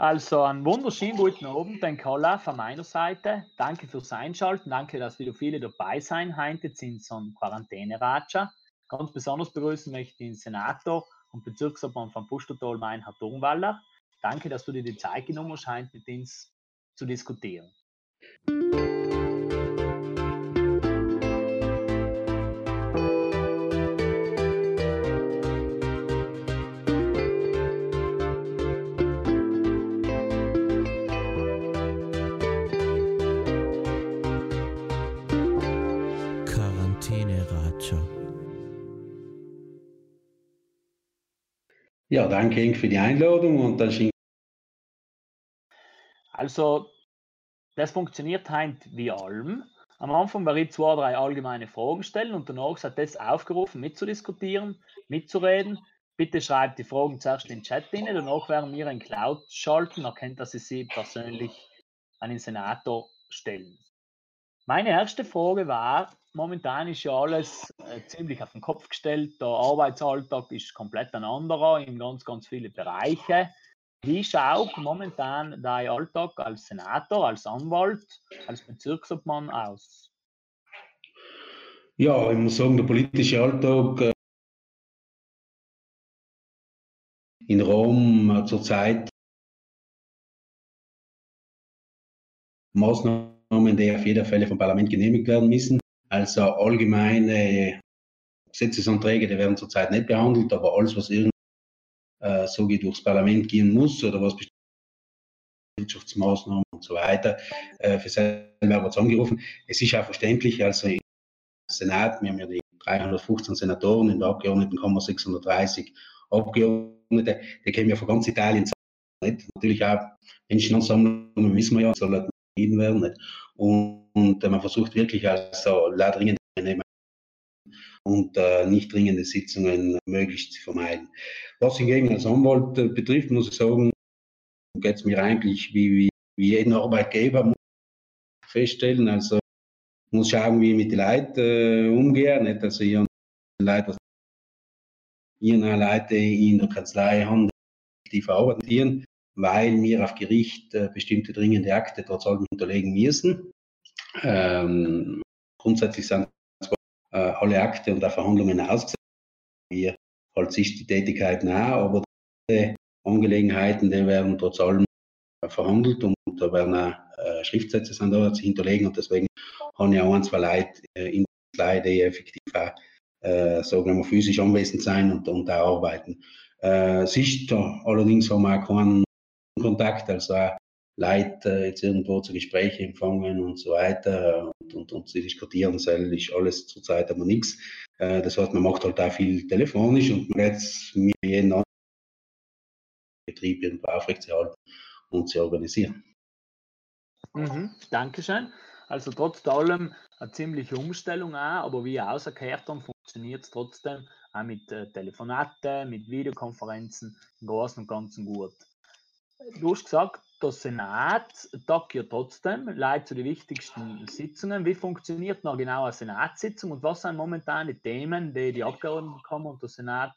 Also einen wunderschönen guten Abend, Ben Kolla von meiner Seite. Danke fürs Einschalten. Danke, dass wieder viele dabei sein heute sind so ein Quarantäne-Ratscher. Ganz besonders begrüßen möchte ich den Senator und Bezirksobmann von Pustertal, mein Herr Turnwaller. Danke, dass du dir die Zeit genommen hast, mit uns zu diskutieren. Ja, danke Inge für die Einladung und dann Also, das funktioniert halt wie allem. Am Anfang werde ich zwei, drei allgemeine Fragen stellen und danach hat das aufgerufen, mitzudiskutieren, mitzureden. Bitte schreibt die Fragen zuerst in den Chat rein, danach werden wir ein Cloud schalten, erkennt, dass Sie sie persönlich an den Senator stellen. Meine erste Frage war, momentan ist ja alles äh, ziemlich auf den Kopf gestellt. Der Arbeitsalltag ist komplett ein anderer in ganz, ganz viele Bereiche. Wie schaut momentan dein Alltag als Senator, als Anwalt, als Bezirksobmann aus? Ja, ich muss sagen, der politische Alltag äh, in Rom äh, zurzeit Maßnahmen die auf jeden Fall vom Parlament genehmigt werden müssen. Also allgemeine Gesetzesanträge, die werden zurzeit nicht behandelt, aber alles, was irgendwie äh, so durchs Parlament gehen muss oder was Wirtschaftsmaßnahmen und so weiter, äh, für selber wird es angerufen. Es ist auch verständlich, also im Senat, wir haben ja die 315 Senatoren, in der Abgeordnetenkammer 630 Abgeordnete, die kennen ja von ganz Italien nicht. Natürlich auch Menschenansammlungen, wissen wir ja, soll entschieden werden. Nicht? Und, und äh, man versucht wirklich also dringende und äh, nicht dringende Sitzungen möglichst zu vermeiden. Was hingegen als Anwalt äh, betrifft, muss ich sagen, geht es mir eigentlich wie, wie, wie jeden Arbeitgeber feststellen. Also muss schauen, wie ich mit den Leuten äh, umgehe. Nicht? Also ich Leute, ich Leute in der Kanzlei haben, die verarbeiten weil wir auf Gericht äh, bestimmte dringende Akte trotz allem unterlegen müssen. Ähm, grundsätzlich sind äh, alle Akte und auch Verhandlungen ausgesetzt. Wir halt sich die Tätigkeit nah, aber die Angelegenheiten, die werden trotz allem verhandelt und da werden auch äh, Schriftsätze sind da zu hinterlegen und deswegen habe ich auch ein, zwei Leute äh, in der die effektiv auch, äh, sagen wir physisch anwesend sein und, und auch arbeiten. Äh, Sicht, allerdings haben wir auch keinen Kontakt, also auch Leute jetzt irgendwo zu Gesprächen empfangen und so weiter und, und, und sie diskutieren, soll ist alles zurzeit aber nichts. Äh, das heißt, man macht halt auch viel telefonisch und man jetzt mit anderen Betrieb irgendwo aufrechtzuerhalten und zu organisieren. Mhm, Dankeschön. Also trotz allem eine ziemliche Umstellung auch, aber wie ausgehört habe, funktioniert es trotzdem auch mit äh, Telefonaten, mit Videokonferenzen im Großen und Ganzen gut. Du hast gesagt, der Senat tagt ja trotzdem, leitet zu den wichtigsten Sitzungen. Wie funktioniert noch genau eine Senatssitzung und was sind momentan die Themen, die die Abgeordnetenkammer und der Senat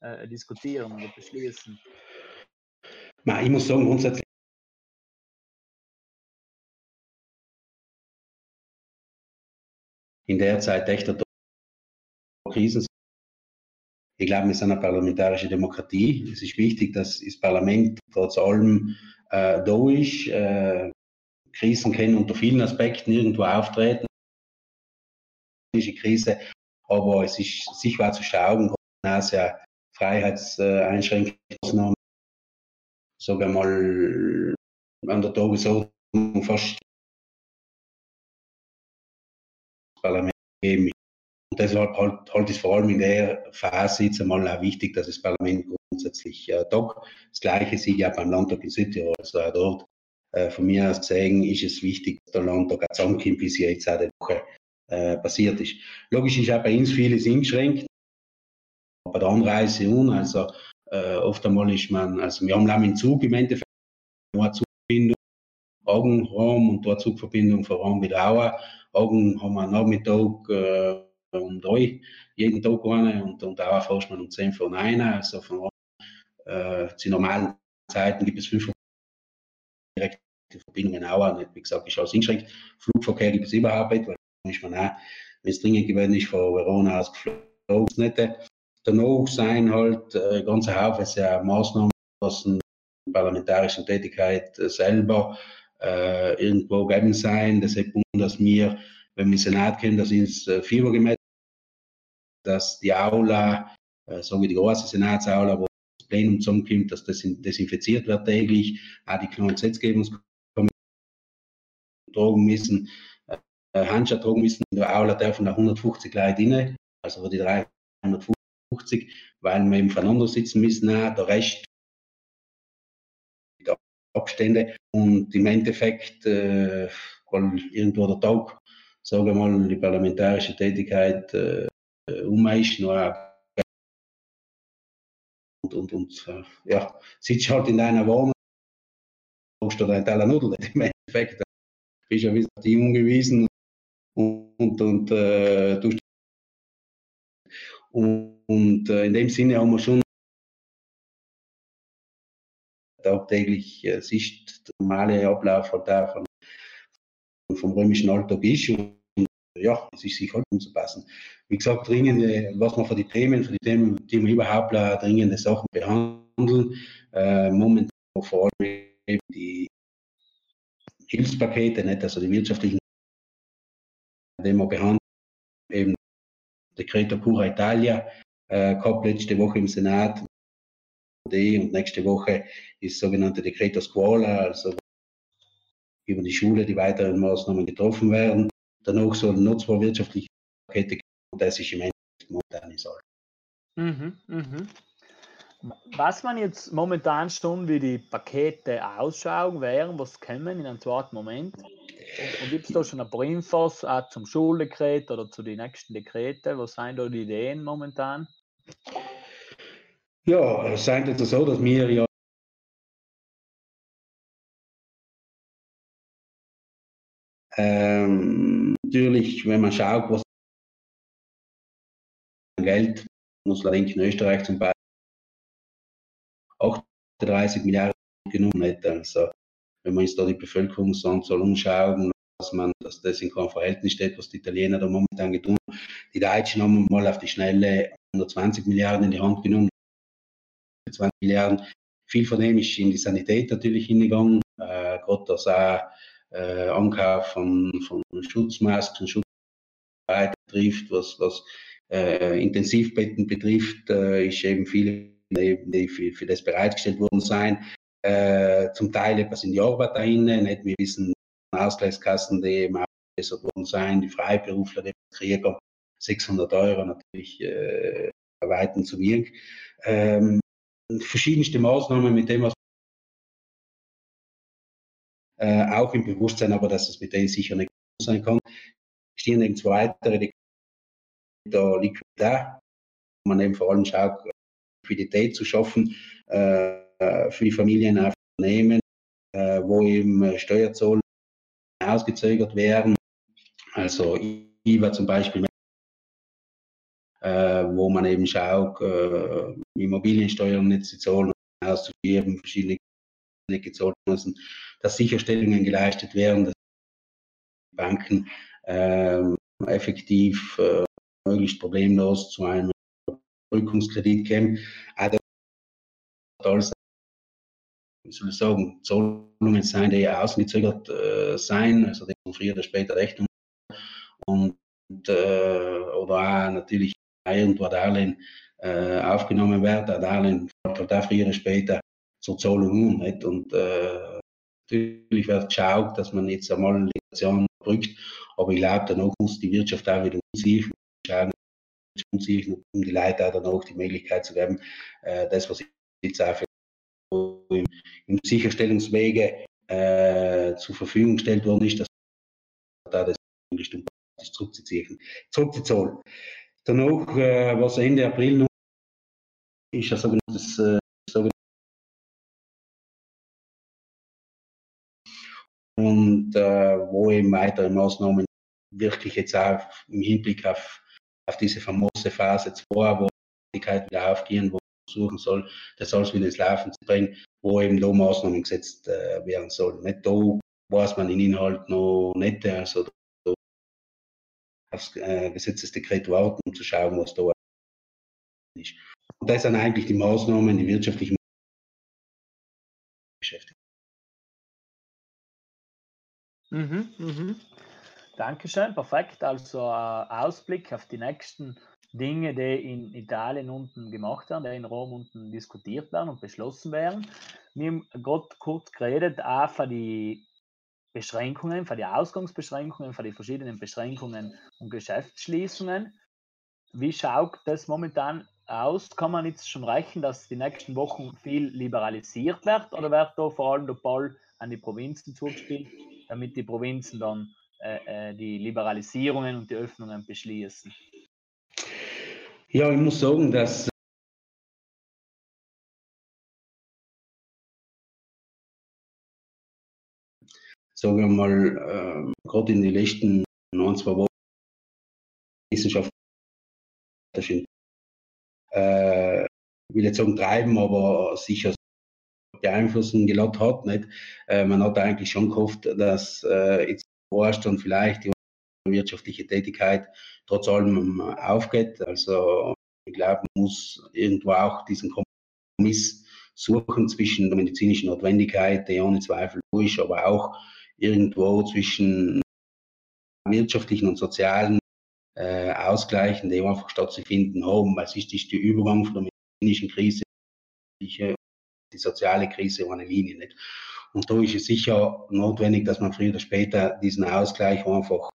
äh, diskutieren oder beschließen? Ich muss sagen, grundsätzlich in der Zeit echter Krisen ich glaube, wir sind eine parlamentarische Demokratie. Es ist wichtig, dass das Parlament trotz allem äh, da ist. Äh, Krisen können unter vielen Aspekten irgendwo auftreten. Krise, aber es ist sicher zu schauen, dass ja Freiheitseinschränkungen, wir mal, an der Tagesordnung fast Parlament geben deshalb halt, halt ist vor allem in der Phase jetzt einmal auch wichtig, dass das Parlament grundsätzlich äh, tagt. Das Gleiche sehe ich auch beim Landtag in Südtirol. Also auch dort, äh, von mir aus gesehen, ist es wichtig, dass der Landtag auch zusammenkommt, wie es jetzt auch die Woche äh, passiert ist. Logisch ist auch bei uns vieles eingeschränkt. Bei der Anreise und, also äh, oft einmal ist man, also wir haben auch einen Zug im Endeffekt, eine Zugverbindung, Augenraum und dort Zugverbindung von Raum wieder auch. Augen haben wir am Nachmittag äh, um drei jeden Tag eine und, und auch fährst man um zehn von einer. Also von äh, zu normalen Zeiten gibt es fünf direkte Verbindungen auch nicht. Wie gesagt, ist alles eingeschränkt. Flugverkehr gibt es überhaupt nicht, weil ist man auch, wenn es dringend gewesen ist, von Verona aus geflogen. Danach sein halt äh, ganze Haufen ja Maßnahmen, was in parlamentarischen Tätigkeit äh, selber äh, irgendwo geben sein. Ist dass wir, wenn wir Senat kennen, das ist äh, Fieber gemessen, dass die Aula, äh, so wie die große Senatsaula, wo das Plenum zusammenkommt, dass das desinfiziert wird täglich, auch die Gesetzgebungskommission tragen müssen, äh, Handschuhe tragen müssen. In der Aula dürfen da 150 Leute rein, also die 350, weil wir eben voneinander sitzen müssen, auch der Rest Abstände und im Endeffekt, äh, irgendwo der Tag, sagen wir mal, die parlamentarische Tätigkeit äh, um ist, noch und, und, und äh, ja, sitzt halt in deiner Wohnung, brauchst du deinen Teller Nudeln im Endeffekt, bist ja wie Team ungewiesen und, und, und, äh, und, und äh, in dem Sinne haben wir schon tagtäglich äh, Sicht der normale Ablauf halt auch von, vom römischen Alltag ist. Und, ja, es ist sich halt umzupassen. Wie gesagt, dringende, was man für die Themen, für die Themen, die wir überhaupt dringende Sachen behandeln, äh, momentan vor allem eben die Hilfspakete, nicht, also die wirtschaftlichen, die wir behandeln, eben Decreto Pura Italia, äh, gehabt letzte Woche im Senat, und nächste Woche ist sogenannte Decreto Scuola, also über die Schule die weiteren Maßnahmen getroffen werden. Danach sollen noch zwei wirtschaftliche Pakete geben und das ist im Endeffekt momentan ist alles. Mhm, mhm. Was man jetzt momentan schon, wie die Pakete ausschauen wären, was kommen in einem zweiten Moment? Und, und gibt es da schon ein paar Infos auch zum Schuldekret oder zu den nächsten Dekreten? Was sind da die Ideen momentan? Ja, es scheint jetzt so, dass wir ja ähm, natürlich, wenn man schaut, was Geld muss allerdings in Österreich zum Beispiel 38 Milliarden genommen hätte. Also wenn man uns da die Bevölkerungsanzahl umschauen, dass man, dass das in keinem Verhältnis steht, was die Italiener da momentan getan haben. Die Deutschen haben mal auf die Schnelle 120 Milliarden in die Hand genommen. 20 Milliarden. Viel von dem ist in die Sanität natürlich hingegangen, äh, gerade das auch äh, Ankauf von, von Schutzmasken, Schutzbereiten betrifft, was, was äh, Intensivbetten betrifft, äh, ist eben viel die für, für das bereitgestellt worden sein. Äh, zum Teil etwas in die Arbeit dahin, nicht wir wissen, Ausgleichskassen, die eben verbessert worden sein, die Freiberufler, die kriegen 600 Euro natürlich äh, erweitern zu wirken. Ähm, verschiedenste Maßnahmen mit dem, was äh, auch im Bewusstsein, aber dass es mit denen sicher nicht sein kann. Stehen eben zwei weitere, die Liquidität, wo man eben vor allem schaut, Liquidität zu schaffen äh, für die Familien auf Unternehmen, äh, wo eben Steuerzollen ausgezögert werden. Also IVA zum Beispiel äh, wo man eben schaut, äh, Immobiliensteuern nicht zu zahlen, auszugeben, verschiedene gezahlt müssen, dass Sicherstellungen geleistet werden, dass Banken äh, effektiv äh, möglichst problemlos zu einem Rückungskredit kommen. Auch das wie soll ich sagen, Zahlungen sein, die ausgezögert äh, sein, also die von früher oder später Rechnung und äh, oder auch natürlich irgendwo Darlehen äh, aufgenommen wird. Ein Darlehen fällt auch früher oder später zur Zahlung um. Und äh, natürlich wird geschaut, dass man jetzt einmal eine Situation drückt, aber ich glaube, danach muss die Wirtschaft auch wieder umziehen. Um die Leute auch danach die Möglichkeit zu geben, äh, das, was jetzt auch im, im Sicherstellungswege äh, zur Verfügung gestellt worden ist, dass da das zurückzuziehen, zurückzuzahlen. Danach, äh, was Ende April noch ist, ein sogenanntes äh, und äh, wo eben weitere Maßnahmen wirklich jetzt auch im Hinblick auf, auf diese famose Phase 2, wo die wieder aufgehen, wo suchen soll, das alles wieder ins Laufen zu bringen, wo eben da Maßnahmen gesetzt äh, werden sollen. Nicht da weiß man den Inhalt noch nicht, also da aufs äh, Gesetzesdekret warten, um zu schauen, was da ist. Und das sind eigentlich die Maßnahmen, die wirtschaftlichen Mhm, mhm. Dankeschön, perfekt. Also äh, Ausblick auf die nächsten Dinge, die in Italien unten gemacht werden, die in Rom unten diskutiert werden und beschlossen werden. Wir haben gerade kurz geredet, auch für die Beschränkungen, für die Ausgangsbeschränkungen, für die verschiedenen Beschränkungen und Geschäftsschließungen. Wie schaut das momentan aus? Kann man jetzt schon rechnen, dass die nächsten Wochen viel liberalisiert wird oder wird da vor allem der Ball an die Provinzen zugespielt, damit die Provinzen dann äh, äh die Liberalisierungen und die Öffnungen beschließen? Ja, ich muss sagen, dass sagen wir mal, äh, gerade in den letzten ein, zwei Wochen Wissenschaft äh, will jetzt sagen treiben, aber sicher beeinflussen gelockt hat. Nicht? Äh, man hat eigentlich schon gehofft, dass äh, jetzt forscht und vielleicht die wirtschaftliche Tätigkeit trotz allem aufgeht. Also ich glaube, man muss irgendwo auch diesen Kompromiss suchen zwischen der medizinischen Notwendigkeit, der ohne Zweifel ist, aber auch irgendwo zwischen wirtschaftlichen und sozialen äh, Ausgleichen, die einfach stattzufinden haben, es ist die Übergang von der medizinischen Krise die, soziale Krise eine Linie nicht. Und da ist es sicher notwendig, dass man früher oder später diesen Ausgleich einfach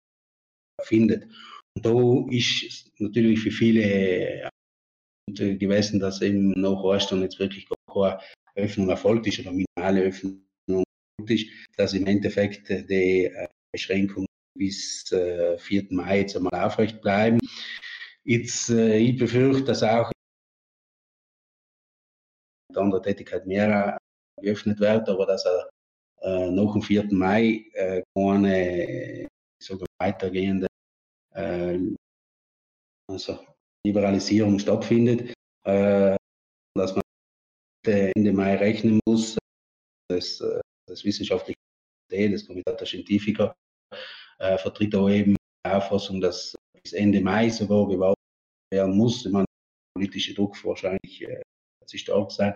findet. Und da ist natürlich für viele gewesen, dass eben nach Ostern jetzt wirklich keine Öffnung erfolgt ist oder minimale Öffnung ist, dass im Endeffekt die äh, Beschränkungen bis 4. Äh, Mai jetzt einmal aufrecht bleiben. Jetzt, äh, ich befürchte, dass auch mit anderer Tätigkeit mehr geöffnet wird, aber dass er äh, nach dem 4. Mai äh, keine sogar weitergehende äh, also Liberalisierung stattfindet, äh, dass man Ende Mai rechnen muss. Das, äh, das wissenschaftliche Komitee, das Komitee der Scientifiker, äh, vertritt auch eben die Auffassung, dass bis Ende Mai sogar gewartet werden muss. Ich meine, der politische Druck wahrscheinlich äh, stark sein,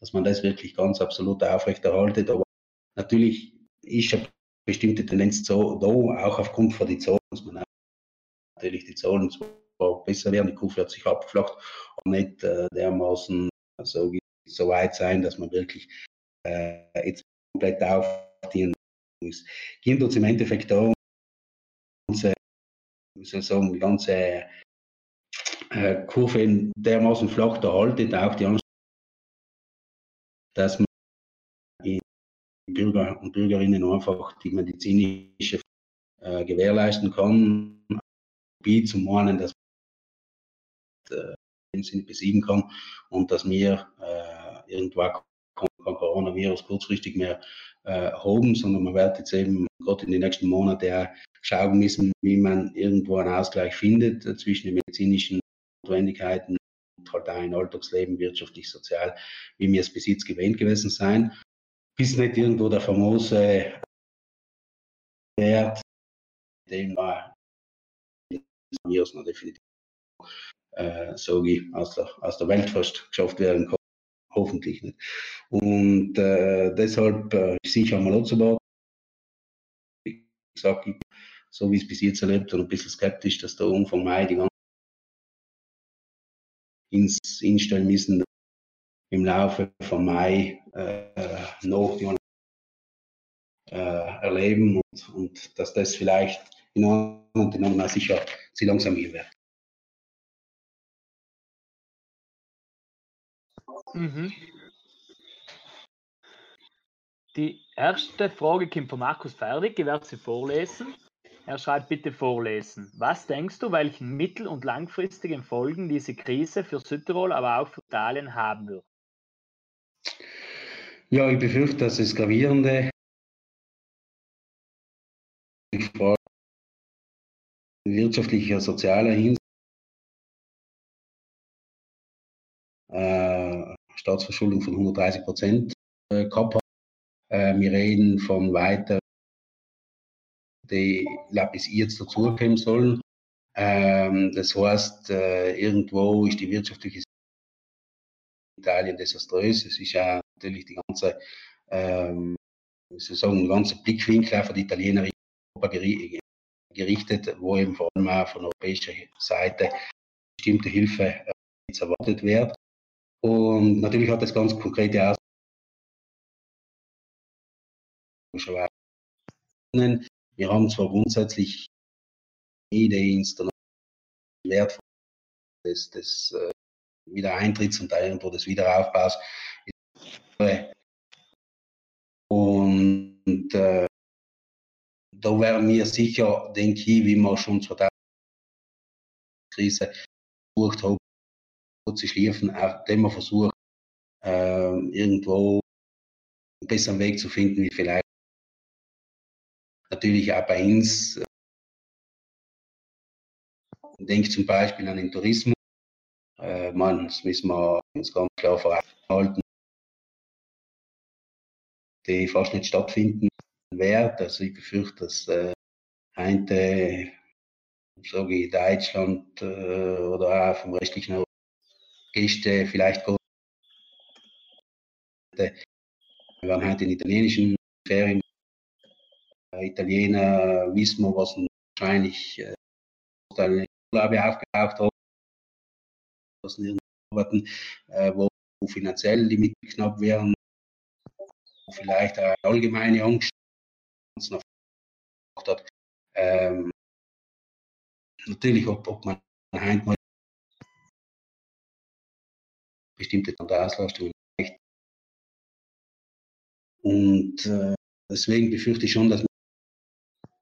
dass man das wirklich ganz absolut aufrechterhaltet. Aber natürlich ist eine bestimmte Tendenz da, auch aufgrund von den Zahlen muss man natürlich die Zahlen zwar besser werden, die Kurve hat sich abgeflacht, aber nicht äh, dermaßen so, so weit sein, dass man wirklich äh, jetzt komplett auf die muss. Ging uns im Endeffekt darum, ganze, wie soll ich sagen, die ganze äh, Kurve dermaßen flach da haltet, auch die Anstrengung, dass man Bürger und Bürgerinnen einfach die medizinische äh, gewährleisten kann, wie zum einen, dass man äh, im besiegen kann und dass wir äh, irgendwann kein Coronavirus kurzfristig mehr äh, haben, sondern man wird jetzt eben gerade in den nächsten Monaten auch schauen müssen, wie man irgendwo einen Ausgleich findet äh, zwischen den medizinischen Notwendigkeiten halt im Alltagsleben, wirtschaftlich, sozial, wie wir es bis jetzt gewähnt gewesen sein. Bis nicht irgendwo der famose Wert, dem war Virus noch definitiv, äh, sage ich, aus der, aus der Welt fast geschafft werden kann hoffentlich nicht. Und äh, deshalb äh, sicher mal anzubauen. Wie gesagt, so wie es bis jetzt erlebt und ein bisschen skeptisch, dass der Umfang Mai die ganze ins instellen müssen im Laufe von Mai äh, noch die äh, erleben und, und dass das vielleicht in und in anderen sicher sie langsam hier wird. Mhm. Die erste Frage kommt von Markus Ferdig, ich werde sie vorlesen. Er schreibt bitte vorlesen. Was denkst du, welchen mittel- und langfristigen Folgen diese Krise für Südtirol, aber auch für Italien haben wird? Ja, ich befürchte, dass es gravierende wirtschaftlicher, sozialer Hinsicht äh, Staatsverschuldung von 130 Prozent äh, gehabt hat. Äh, wir reden von weiter, die bis jetzt dazukommen sollen. Ähm, das heißt, äh, irgendwo ist die wirtschaftliche Situation in Italien desaströs. Es ist ja natürlich die ganze, ähm, sozusagen, ganze Blickwinkel auf die Italiener gerichtet, wo eben vor allem auch von europäischer Seite bestimmte Hilfe äh, jetzt erwartet wird. Und natürlich hat das ganz konkrete Auswirkungen. Wir haben zwar grundsätzlich die Instanzen wertvoll des, des äh, Wiedereintritts und irgendwo des Wiederaufbaus. Und äh, da werden wir sicher, denke ich, wie wir schon 2000 Krise versucht haben, zu schliefen, auch dem wir versuchen, äh, irgendwo einen besseren Weg zu finden, wie vielleicht natürlich auch bei uns. Äh, denke zum Beispiel an den Tourismus. Äh, man, das müssen wir uns ganz klar verhalten, die fast nicht stattfinden wird. Also ich befürchte, dass äh, heute, sage ich, Deutschland äh, oder auch vom restlichen Europa Gäste vielleicht wir waren heute in italienischen Ferien. Italiener wissen wir, was wahrscheinlich äh, Urlaube aufgebraucht haben, was arbeiten, äh, wo finanziell die Mittel knapp wären, wo vielleicht eine allgemeine Angst hat. Ähm, natürlich, ob, ob man heute bestimmte Auslastung erreicht. Und äh, deswegen befürchte ich schon, dass man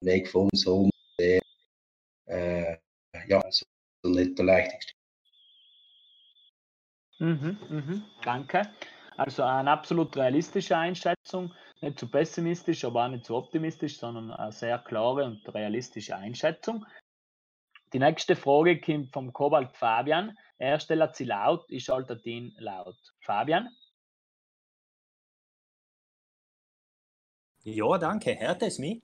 den Weg vor uns haben, der äh, ja, so, nicht der leichtigste. Mhm, mhm, danke. Also eine absolut realistische Einschätzung, nicht zu pessimistisch, aber auch nicht zu optimistisch, sondern eine sehr klare und realistische Einschätzung. Die nächste Frage kommt vom Kobalt Fabian. Er stellt sie laut, ich schalte ihn laut. Fabian? Ja, danke. Hört es mich?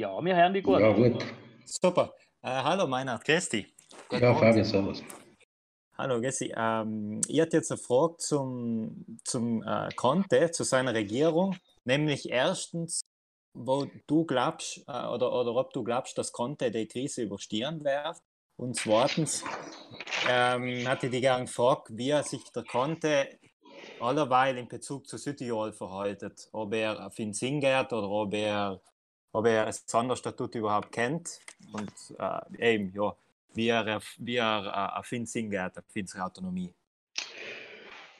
Ja, wir hören dich gut. Ja, gut. Super. Äh, hallo, Meinhard. Grüß dich. Ja, Fabian, servus. Hallo, Gessi. Ähm, ich hatte jetzt eine Frage zum, zum äh, Conte, zu seiner Regierung. Nämlich erstens, wo du glaubst äh, oder, oder ob du glaubst, dass Conte die Krise überstehen wird. Und zweitens ähm, hatte ich die gerne gefragt, wie er sich der Conte allerweil in Bezug zu Südtirol verhaltet. Ob er auf ihn singert oder ob er, ob er das Sonderstatut überhaupt kennt. Und äh, eben, ja, wie er, wie er äh, auf ihn singert, auf unsere Autonomie.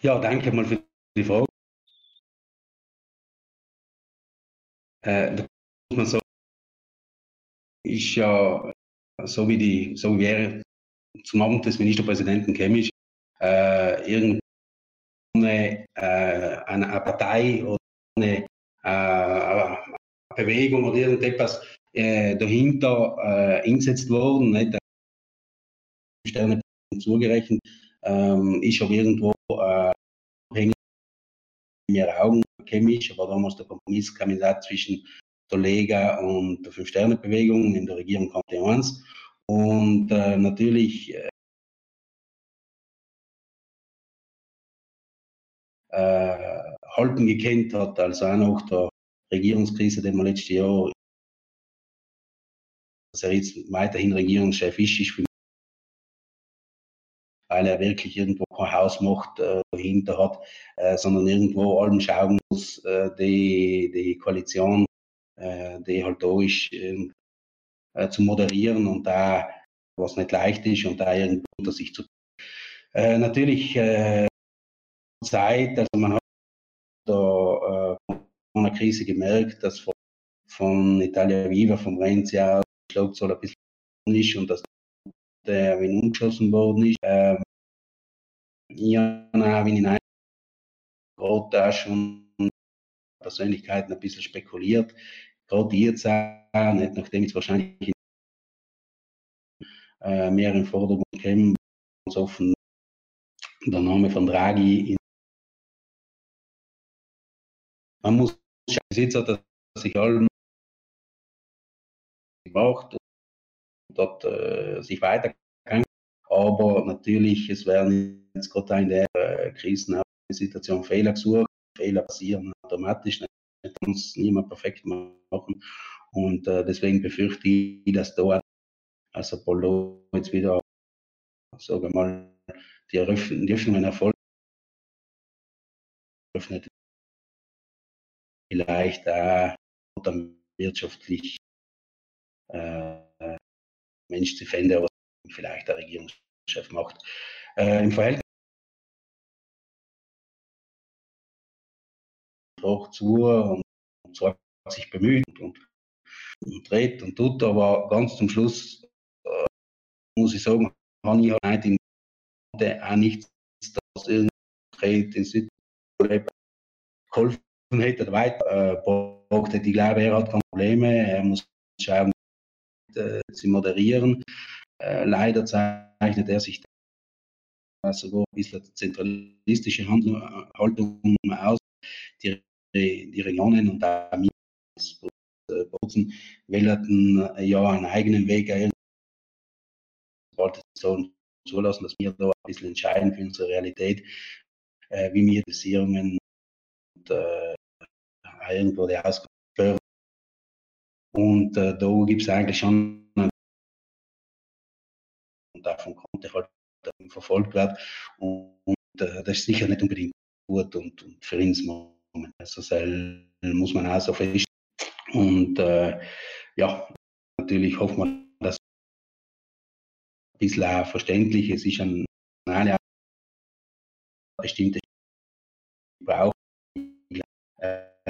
Ja, danke mal für die Frage. Äh, da muss man sagen, ist ja so wie die, so wie er zum Amt des Ministerpräsidenten chemisch äh, irgendeine äh, eine, Partei oder eine, äh, Bewegung oder irgendetwas äh, dahinter äh, eingesetzt worden, nicht? Sterne zugerechnet, ähm, ist aber irgendwo äh, in mir Augen chemisch, aber damals der Kompromisskandidat zwischen der Lega und der Fünf-Sterne-Bewegung. In der Regierung kam der eins. Und äh, natürlich äh, Halten gekannt hat, also auch nach der Regierungskrise, die wir letztes Jahr, dass er jetzt weiterhin Regierungschef ist, ist für mich, weil er wirklich irgendwo kein Hausmacht äh, dahinter hat, äh, sondern irgendwo allem schauen muss, äh, die, die Koalition äh, die halt da ist, äh, zu moderieren und da, was nicht leicht ist und da irgendwo unter sich zu. Äh, natürlich Zeit, also man hat von einer Krise gemerkt, dass von, von Italia Viva, vom Renzi aus, die Schlagzahl ein bisschen ist und dass der Wien umgeschossen worden ist. Ähm, ich habe in einem gerade auch schon Persönlichkeiten ein bisschen spekuliert, gerade jetzt auch, nicht, nachdem jetzt wahrscheinlich äh, mehr im Vordergrund käme, ganz offen der Name von Draghi man muss Besitzer, dass sich allem macht und dort äh, sich weiter kann. Aber natürlich, es werden jetzt gerade in der äh, Krisensituation Fehler gesucht. Fehler passieren automatisch, nicht uns niemand perfekt machen. Und äh, deswegen befürchte ich, dass dort als Apollo jetzt wieder, sagen wir mal, die, Öffnungen erfolgt. Vielleicht auch dann wirtschaftlich äh, Mensch zu finden, was vielleicht der Regierungschef macht. Äh, Im Verhältnis auch zu und, und zwar sich bemüht und, und redet und tut, aber ganz zum Schluss äh, muss ich sagen, habe ich halt in auch nichts, das irgendwie den Südkorea geholfen hätte oder weiter äh. Ich glaube, er hat keine Probleme, er muss schauen, äh, zu moderieren. Äh, leider zeichnet er sich sogar ein bisschen zentralistische Haltung aus. Die, die Regionen und auch wir Bozen wählten ja einen eigenen Weg ein. wollte so zulassen, dass wir da ein bisschen entscheiden für unsere Realität, äh, wie wir Dosierungen und äh, irgendwo die Ausgaben und äh, da gibt es eigentlich schon und davon konnte halt verfolgt wird. Und, und äh, das ist sicher nicht unbedingt gut und, und für uns Moment. Also muss man auch so feststellen. Und äh, ja, natürlich hofft man, dass ein bisschen verständlich es ist ein eine bestimmte braucht,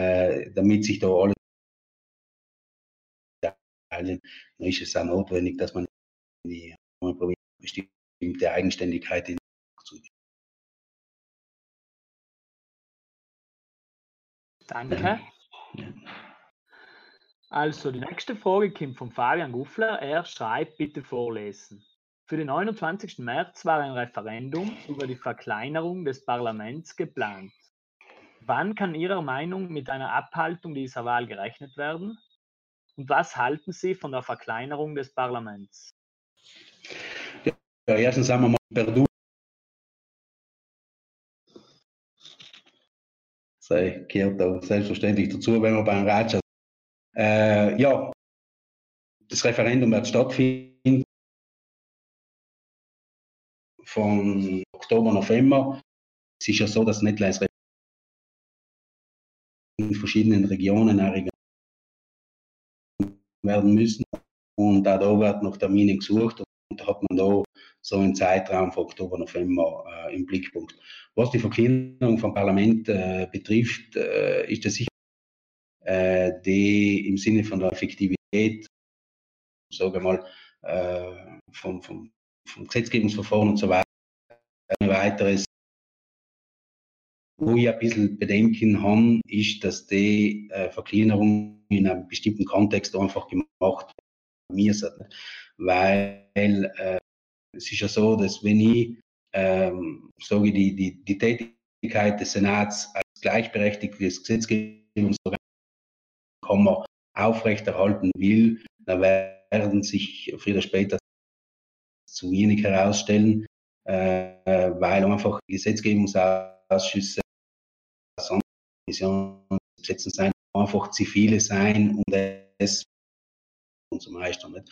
äh, damit sich da alle Italien, dann ist es auch notwendig, dass man die bestimmte Eigenständigkeit in Danke. Also, die nächste Frage kommt von Fabian Guffler. Er schreibt, bitte vorlesen. Für den 29. März war ein Referendum über die Verkleinerung des Parlaments geplant. Wann kann Ihrer Meinung mit einer Abhaltung dieser Wahl gerechnet werden? Und was halten Sie von der Verkleinerung des Parlaments? Ja, erstens sagen wir mal, Perdu sei gehört auch selbstverständlich dazu, wenn wir beim Raja. Äh, ja, das Referendum wird stattfinden von Oktober, November. Es ist ja so, dass nicht in verschiedenen Regionen werden müssen. Und da wird noch Termine gesucht und da hat man da so einen Zeitraum von Oktober, November äh, im Blickpunkt. Was die Verkleinerung vom Parlament äh, betrifft, äh, ist das sicher äh, die im Sinne von der Effektivität, sage mal, äh, vom, vom, vom Gesetzgebungsverfahren und so weiter, ein weiteres wo ich ein bisschen Bedenken habe, ist, dass die äh, Verkleinerung in einem bestimmten Kontext einfach gemacht mir Weil äh, es ist ja so, dass wenn ich ähm, sage, die, die, die Tätigkeit des Senats als gleichberechtigtes Gesetzgebungsorgan aufrechterhalten will, dann werden sich früher oder später zu wenig herausstellen, äh, weil einfach Gesetzgebungsausschüsse Kommission setzen sein, einfach zu viele sein, um das zu meistern. Nicht?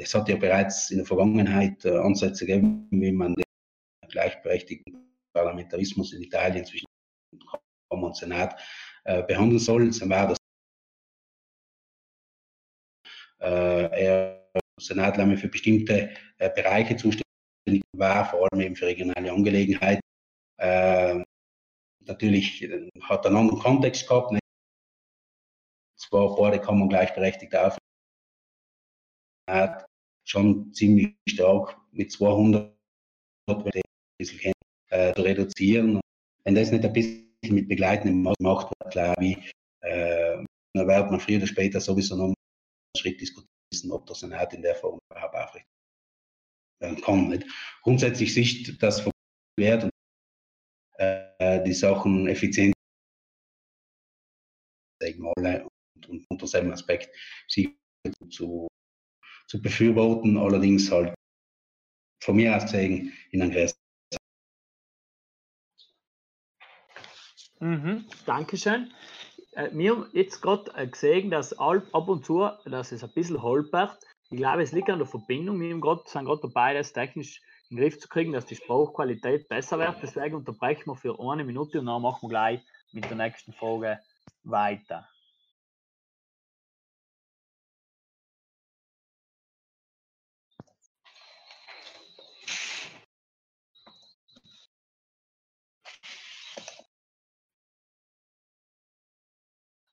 Es hat ja bereits in der Vergangenheit äh, Ansätze gegeben, wie man den gleichberechtigten Parlamentarismus in Italien zwischen Kammer und Senat äh, behandeln soll. Dann war das äh, Senat lange für bestimmte äh, Bereiche zuständig war, vor allem eben für regionale Angelegenheiten. Äh, natürlich äh, hat einen anderen Kontext gehabt. Nicht? Zwar beide kann man gleichberechtigt auf. Schon ziemlich stark mit 200 ein bisschen äh, zu reduzieren. Wenn das nicht ein bisschen mit begleitendem macht, glaube ich, äh, dann wird man früher oder später sowieso noch einen Schritt diskutieren, ob das Senat in der Form überhaupt aufrecht werden kann. Nicht? Grundsätzlich ist das wert und äh, die Sachen effizient und, und unter seinem Aspekt sie zu, zu befürworten, allerdings halt von mir aus gesehen in einem größeren Mhm, Dankeschön. Äh, wir haben jetzt gerade äh, gesehen, dass ab und zu, dass es ein bisschen holpert. Ich glaube, es liegt an der Verbindung. Wir grad, sind gerade dabei, das technisch in den Griff zu kriegen, dass die Sprachqualität besser wird. Deswegen unterbrechen wir für eine Minute und dann machen wir gleich mit der nächsten Frage weiter.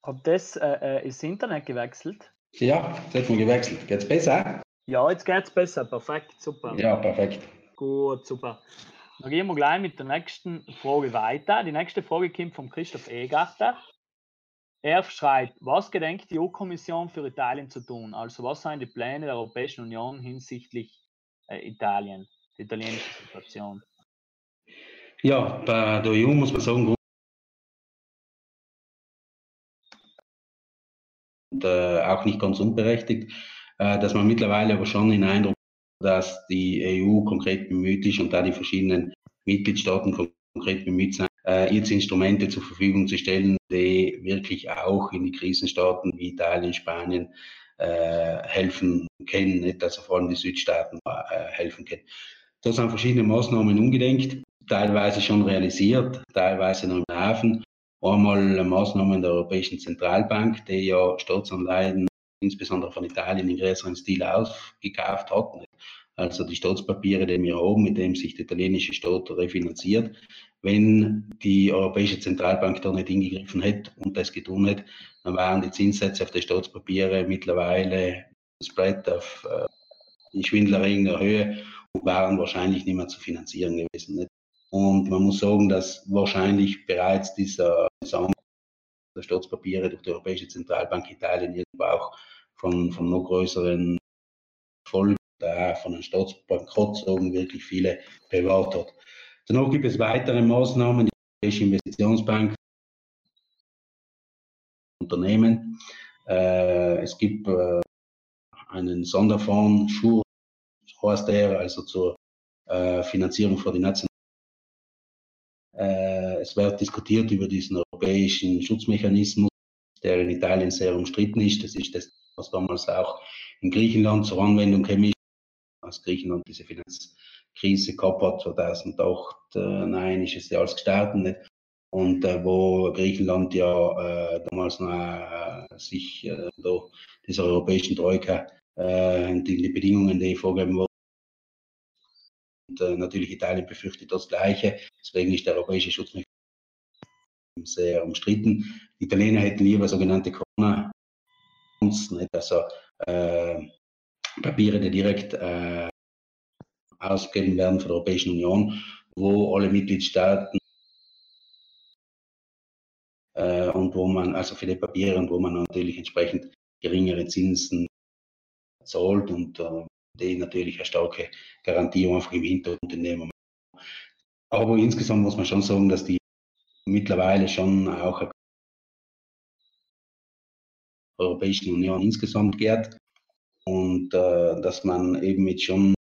Ob das äh, äh, ist Internet gewechselt? Ja, das hat man gewechselt. Geht's besser? Ja, jetzt geht's besser. Perfekt, super. Ja, perfekt. Gut, super. Dann gehen wir gleich mit der nächsten Frage weiter. Die nächste Frage kommt von Christoph Egarter. Er schreibt, was gedenkt die EU-Kommission für Italien zu tun? Also was sind die Pläne der Europäischen Union hinsichtlich äh, Italien, der italienischen Situation? Ja, bei der EU muss man sagen, und äh, auch nicht ganz unberechtigt, äh, dass man mittlerweile aber schon den Eindruck hat, dass die EU konkret bemüht ist und da die verschiedenen Mitgliedstaaten konkret bemüht sind, äh, jetzt Instrumente zur Verfügung zu stellen, die wirklich auch in die Krisenstaaten wie Italien, Spanien äh, helfen können, nicht, also vor allem die Südstaaten äh, helfen können. Da sind verschiedene Maßnahmen umgedenkt, teilweise schon realisiert, teilweise noch im Hafen. Einmal Maßnahmen der Europäischen Zentralbank, die ja Staatsanleihen insbesondere von Italien in größeren Stil aufgekauft hat. Also die Staatspapiere, die wir haben, mit dem sich der italienische Staat refinanziert. Wenn die Europäische Zentralbank da nicht hingegriffen hätte und das getan hätte, dann waren die Zinssätze auf die Staatspapiere mittlerweile Spread auf äh, in schwindelerregender Höhe und waren wahrscheinlich nicht mehr zu finanzieren gewesen. Nicht? Und man muss sagen, dass wahrscheinlich bereits dieser, dieser der Staatspapiere durch die Europäische Zentralbank Italien irgendwo auch von, von noch größeren Folgen, da von einem Staatsbankrott sagen wirklich viele bewahrt hat. Danach gibt es weitere Maßnahmen, die Europäische Investitionsbank, Unternehmen. Äh, es gibt äh, einen Sonderfonds, Schur, heißt der, also zur äh, Finanzierung für die nationalen äh, es wird diskutiert über diesen europäischen Schutzmechanismus, der in Italien sehr umstritten ist. Das ist das, was damals auch in Griechenland zur Anwendung kam, als Griechenland diese Finanzkrise gehabt hat, 2008, äh, nein, ist es ja alles gestartet. Und äh, wo Griechenland ja äh, damals noch äh, sich äh, durch dieser europäischen Troika äh, die, die Bedingungen, die vorgegeben wurden, und äh, natürlich Italien befürchtet das Gleiche. Deswegen ist der europäische Schutzmechanismus sehr umstritten. Die Italiener hätten lieber sogenannte Corona, also äh, Papiere, die direkt äh, ausgegeben werden von der Europäischen Union, wo alle Mitgliedstaaten äh, und wo man, also für die Papiere und wo man natürlich entsprechend geringere Zinsen zahlt und äh, die natürlich eine starke Garantie einfach im Hintergrund nehmen. Aber insgesamt muss man schon sagen, dass die mittlerweile schon auch der Europäischen Union insgesamt gehört und äh, dass man eben jetzt schon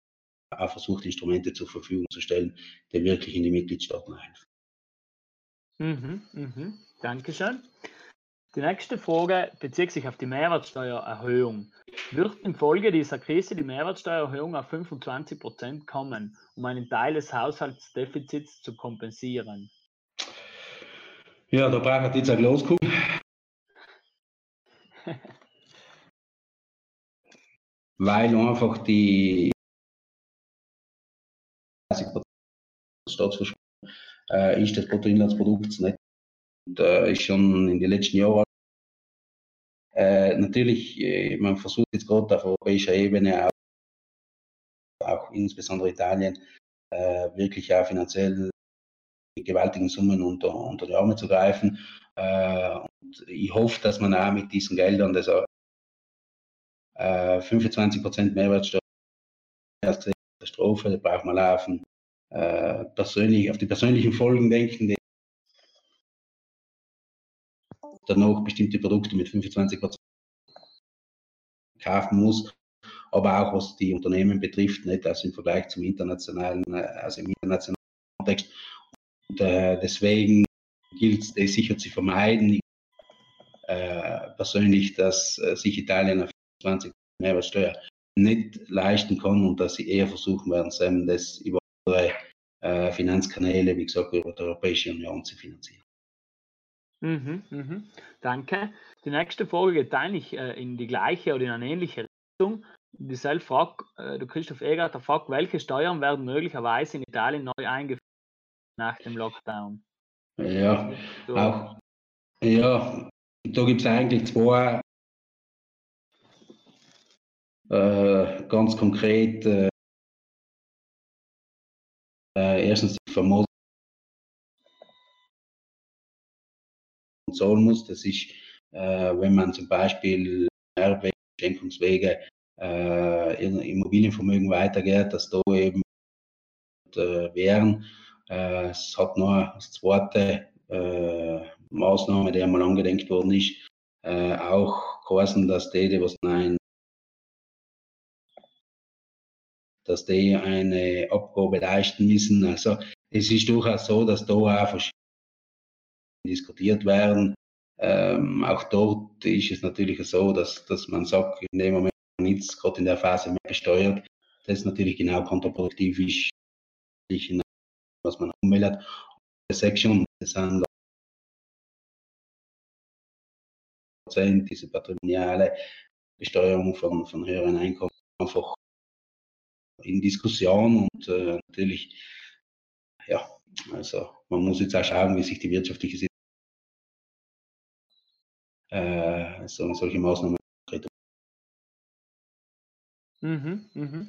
auch versucht, Instrumente zur Verfügung zu stellen, die wirklich in die Mitgliedstaaten helfen. Mhm, mhm. Dankeschön. Die nächste Frage bezieht sich auf die Mehrwertsteuererhöhung. Wird infolge dieser Krise die Mehrwertsteuererhöhung auf 25 Prozent kommen, um einen Teil des Haushaltsdefizits zu kompensieren? Ja, da braucht jetzt eine Glaskugel. Weil einfach die 30 Prozent Staatsverschuldung äh, ist des Bruttoinlandsprodukts nicht und, äh, ist schon in den letzten Jahren. Äh, natürlich, äh, man versucht jetzt gerade auf europäischer Ebene auch, auch insbesondere Italien, äh, wirklich auch finanziell gewaltigen Summen unter, unter die Arme zu greifen. Äh, und ich hoffe, dass man auch mit diesen Geldern, das äh, 25 Prozent Mehrwertsteuer Katastrophe, da braucht man laufen. Äh, persönlich, auf die persönlichen Folgen denken, die dann noch bestimmte Produkte mit 25 Prozent kaufen muss, aber auch was die Unternehmen betrifft, nicht also im Vergleich zum internationalen, äh, also im internationalen Kontext. Und äh, deswegen gilt es sicher zu vermeiden. Äh, persönlich, dass äh, sich Italien auf 20 Mehrwertsteuer nicht leisten kann und dass sie eher versuchen werden, das über andere äh, Finanzkanäle, wie gesagt, über die Europäische Union zu finanzieren. Mhm, mhm. Danke. Die nächste Frage geht eigentlich äh, in die gleiche oder in eine ähnliche Richtung. Dieselbe Frage, äh, du Christoph Egert, der fragt, welche Steuern werden möglicherweise in Italien neu eingeführt nach dem Lockdown? Ja, so. auch, ja, da gibt es eigentlich zwei ganz konkret. Äh, äh erstens die Vermögen zahlen muss. Das ist, äh, wenn man zum Beispiel Erbwege, Schenkungswege, äh, Immobilienvermögen weitergeht, dass da eben äh, wären. Äh, es hat noch das zweite äh, Maßnahme, die einmal angedenkt worden ist, äh, auch geheißen, dass die, die was nein, dass die eine Abgabe leisten müssen. Also es ist durchaus so, dass da auch verschiedene diskutiert werden. Ähm, auch dort ist es natürlich so, dass, dass man sagt, in dem Moment nichts gerade in der Phase mehr besteuert, das natürlich genau kontraproduktiv ist, was man umwählt. Section, das sind diese patrimoniale Besteuerung von, von höheren Einkommen einfach in Diskussion und äh, natürlich, ja, also man muss jetzt auch schauen, wie sich die wirtschaftliche Situation äh, so, solche Maßnahmen Mhm, mhm.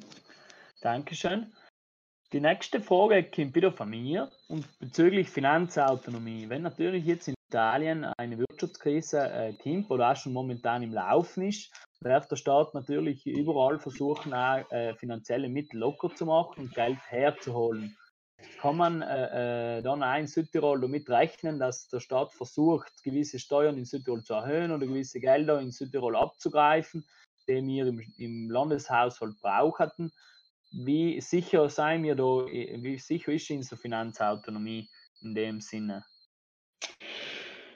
Dankeschön. Die nächste Frage kommt wieder von mir und bezüglich Finanzautonomie. Wenn natürlich jetzt in Italien eine Wirtschaftskrise kommt oder auch schon momentan im Laufen ist, darf der Staat natürlich überall versuchen, auch, äh, finanzielle Mittel locker zu machen und Geld herzuholen. Kann man äh, äh, dann auch in Südtirol damit rechnen, dass der Staat versucht, gewisse Steuern in Südtirol zu erhöhen oder gewisse Gelder in Südtirol abzugreifen, die wir im, im Landeshaushalt brauchten? Wie sicher seien wir da, wie sicher ist unsere Finanzautonomie in dem Sinne?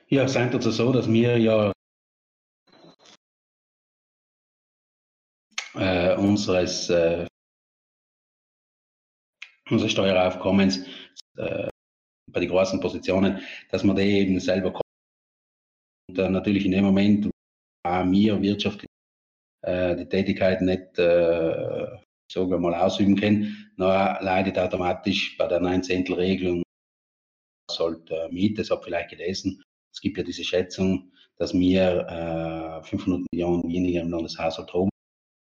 Ja, es ist also so, dass wir ja äh, unseres, äh, unseres Steueraufkommens äh, bei den großen Positionen, dass man die eben selber kommt. Und äh, natürlich in dem Moment, wo wir wirtschaftlich äh, die Tätigkeit nicht äh, sagen mal, ausüben können, dann leidet automatisch bei der 9-Zehntel-Regelung halt äh, mit. Das habe vielleicht gelesen. Es gibt ja diese Schätzung, dass wir äh, 500 Millionen weniger im Landeshaushalt haben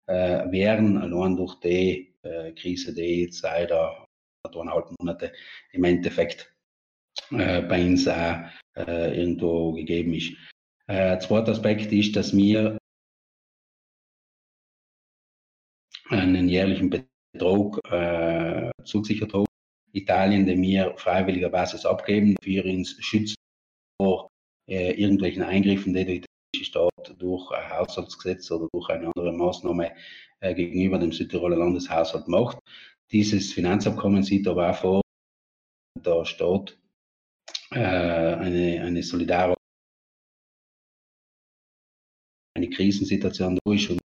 äh, wären, allein durch die äh, Krise, die jetzt seit eineinhalb Monate im Endeffekt äh, bei uns auch äh, irgendwo gegeben ist. Äh, zweiter Aspekt ist, dass wir einen jährlichen Betrag äh, zugesichert haben. Italien, den wir freiwilliger Basis abgeben, für uns schützen vor äh, irgendwelchen Eingriffen, die der italienische Staat durch ein Haushaltsgesetz oder durch eine andere Maßnahme äh, gegenüber dem Südtiroler Landeshaushalt macht. Dieses Finanzabkommen sieht aber auch vor, der Staat äh, eine, eine solidare eine Krisensituation durch und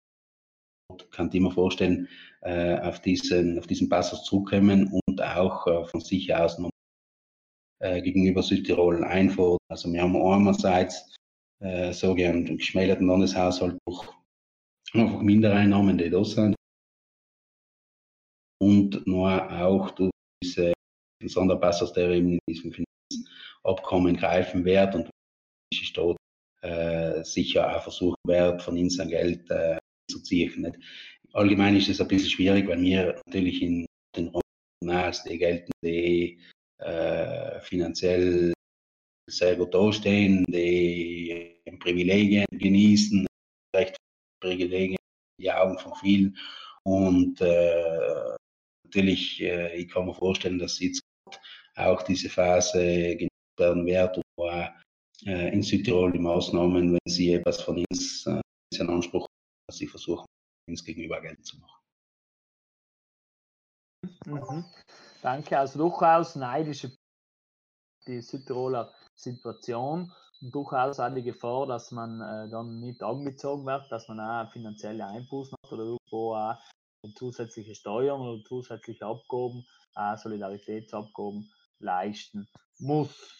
kann ich mir vorstellen, äh, auf, diesen, auf diesen Passus zurückkommen und auch äh, von sich aus noch äh, gegenüber Südtirol einfordern. Also wir haben einerseits äh, so gern geschmälerten Landeshaushalt durch einfach Mindereinnahmen, die da sind und nur auch durch diese Sonderpassus, der eben in diesem Finanzabkommen greifen wird und der Staat äh, sicher auch versuchen wird, von ihnen sein Geld äh, zu ziehen. Nicht? Allgemein ist es ein bisschen schwierig, weil wir natürlich in den die gelten, die äh, finanziell sehr gut dastehen, die Privilegien genießen, recht Privilegien die Augen von vielen. Und äh, natürlich, äh, ich kann mir vorstellen, dass jetzt auch diese Phase genutzt werden wird, wo äh, in Südtirol die Maßnahmen, wenn sie etwas von uns äh, in Anspruch haben, dass sie versuchen, uns gegenüber Geld zu machen. Mhm. Danke, also durchaus neidische die Südtiroler Situation. Und durchaus auch die Gefahr, dass man äh, dann nicht angezogen wird, dass man auch finanzielle Einbußen hat oder irgendwo auch zusätzliche Steuern oder zusätzliche Abgaben, auch Solidaritätsabgaben leisten muss.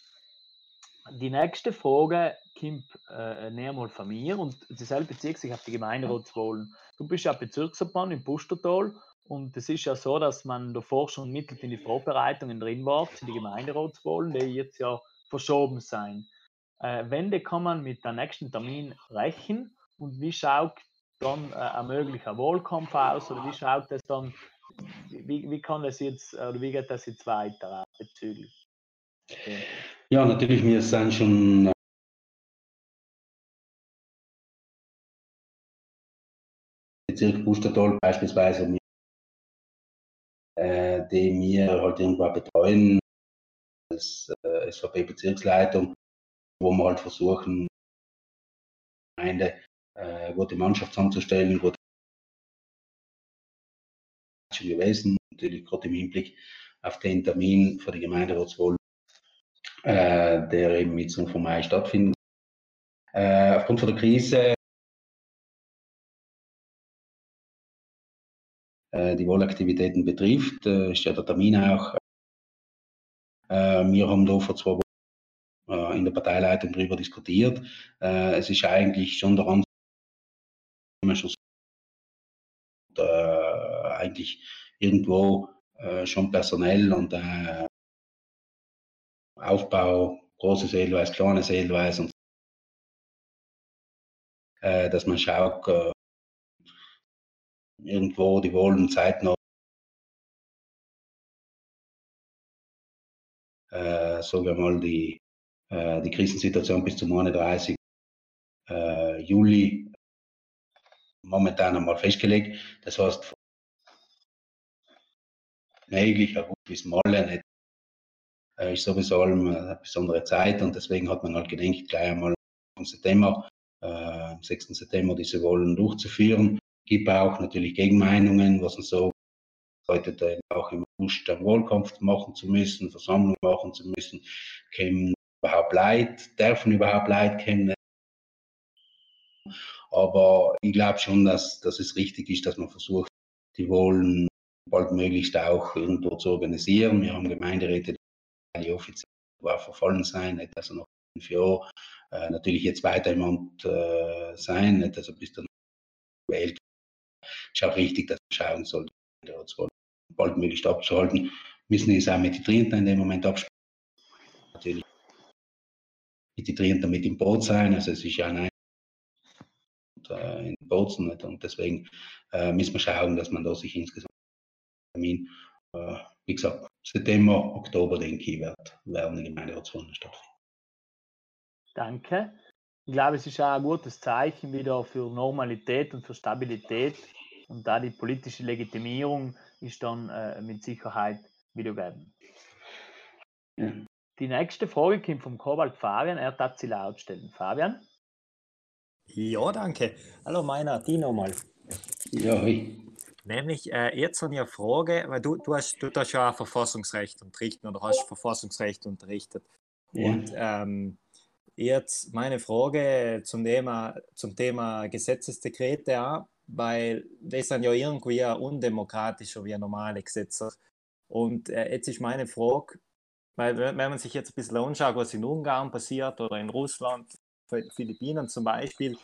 Die nächste Frage kommt äh, näher mal von mir. Und dieselbe bezieht sich auf die Gemeinderatswahlen. Du bist ja Bezirksobmann im Pustertal und es ist ja so, dass man davor schon mittelt in die Vorbereitungen drin war, für die Gemeinderatswahlen, die jetzt ja verschoben sein. Äh, wenn, kann man mit dem nächsten Termin rechnen und wie schaut dann äh, ein möglicher Wahlkampf aus oder wie schaut das dann, wie, wie kann das jetzt, oder wie geht das jetzt weiter bezüglich? Okay. Ja, natürlich, wir sind schon äh, Bezirk Pustertal beispielsweise, äh, die wir halt irgendwo betreuen als äh, SVP-Bezirksleitung, wo wir halt versuchen, Gemeinde äh, gute Mannschaft zusammenzustellen, gute gewesen, natürlich gerade im Hinblick auf den Termin für die Gemeinderatswahl äh, der eben mit zum Mai stattfinden. Äh, aufgrund von der Krise die Wahlaktivitäten betrifft, äh, ist ja der Termin auch. Äh, wir haben da vor zwei Wochen äh, in der Parteileitung darüber diskutiert. es ist eigentlich schon daran, schon eigentlich irgendwo schon personell und Aufbau, großes Edelweiß, kleines Edelweiß und äh, dass man schaut, äh, irgendwo die Wohlen Zeit noch äh, sagen wir mal die, äh, die Krisensituation bis zum 31. Äh, Juli momentan einmal festgelegt. Das heißt, möglich, auch gut wissen alle nicht, äh, ist sowieso eine besondere Zeit und deswegen hat man halt gedacht, gleich einmal am September, äh, am 6. September diese Wahlen durchzuführen. Gibt auch natürlich Gegenmeinungen, was man so bedeutet, auch im August einen Wahlkampf machen zu müssen, Versammlung machen zu müssen, kämen überhaupt Leid, dürfen überhaupt Leid kennen. Aber ich glaube schon, dass, dass es richtig ist, dass man versucht, die Wahlen baldmöglichst auch irgendwo zu organisieren. Wir haben Gemeinderäte, die offiziell verfallen sein, nicht also noch fünf Jahre äh, natürlich jetzt weiter im Amt äh, sein, nicht also bis dann gewählt. Ist auch richtig, dass schauen soll, baldmöglichst abzuhalten. Müssen es auch mit den Trienten in dem Moment absprechen. Natürlich mit den Trienten mit im Boot sein, also es ist ja ein äh, in Bozen nicht? und deswegen äh, müssen wir schauen, dass man da sich insgesamt Termin, äh, wie gesagt, September, Oktober, denke ich, wird, werden die Gemeinderatswahlen stattfinden. Danke. Ich glaube, es ist auch ein gutes Zeichen wieder für Normalität und für Stabilität. Und da die politische Legitimierung ist dann äh, mit Sicherheit wiedergegeben. Ja. Die nächste Frage kommt vom Kobalt Fabian. Er darf sie laut stellen. Fabian? Ja, danke. Hallo, meiner, die nochmal. Ja, hi. Nämlich äh, jetzt eine Frage, weil du, du, hast, du hast ja Verfassungsrecht unterrichtet oder hast Verfassungsrecht unterrichtet. Ja. Und ähm, jetzt meine Frage zum Thema, zum Thema Gesetzesdekrete auch, weil das sind ja irgendwie undemokratischer wie normale Gesetze. Und äh, jetzt ist meine Frage, weil wenn man sich jetzt ein bisschen anschaut, was in Ungarn passiert oder in Russland, Philippinen zum Beispiel,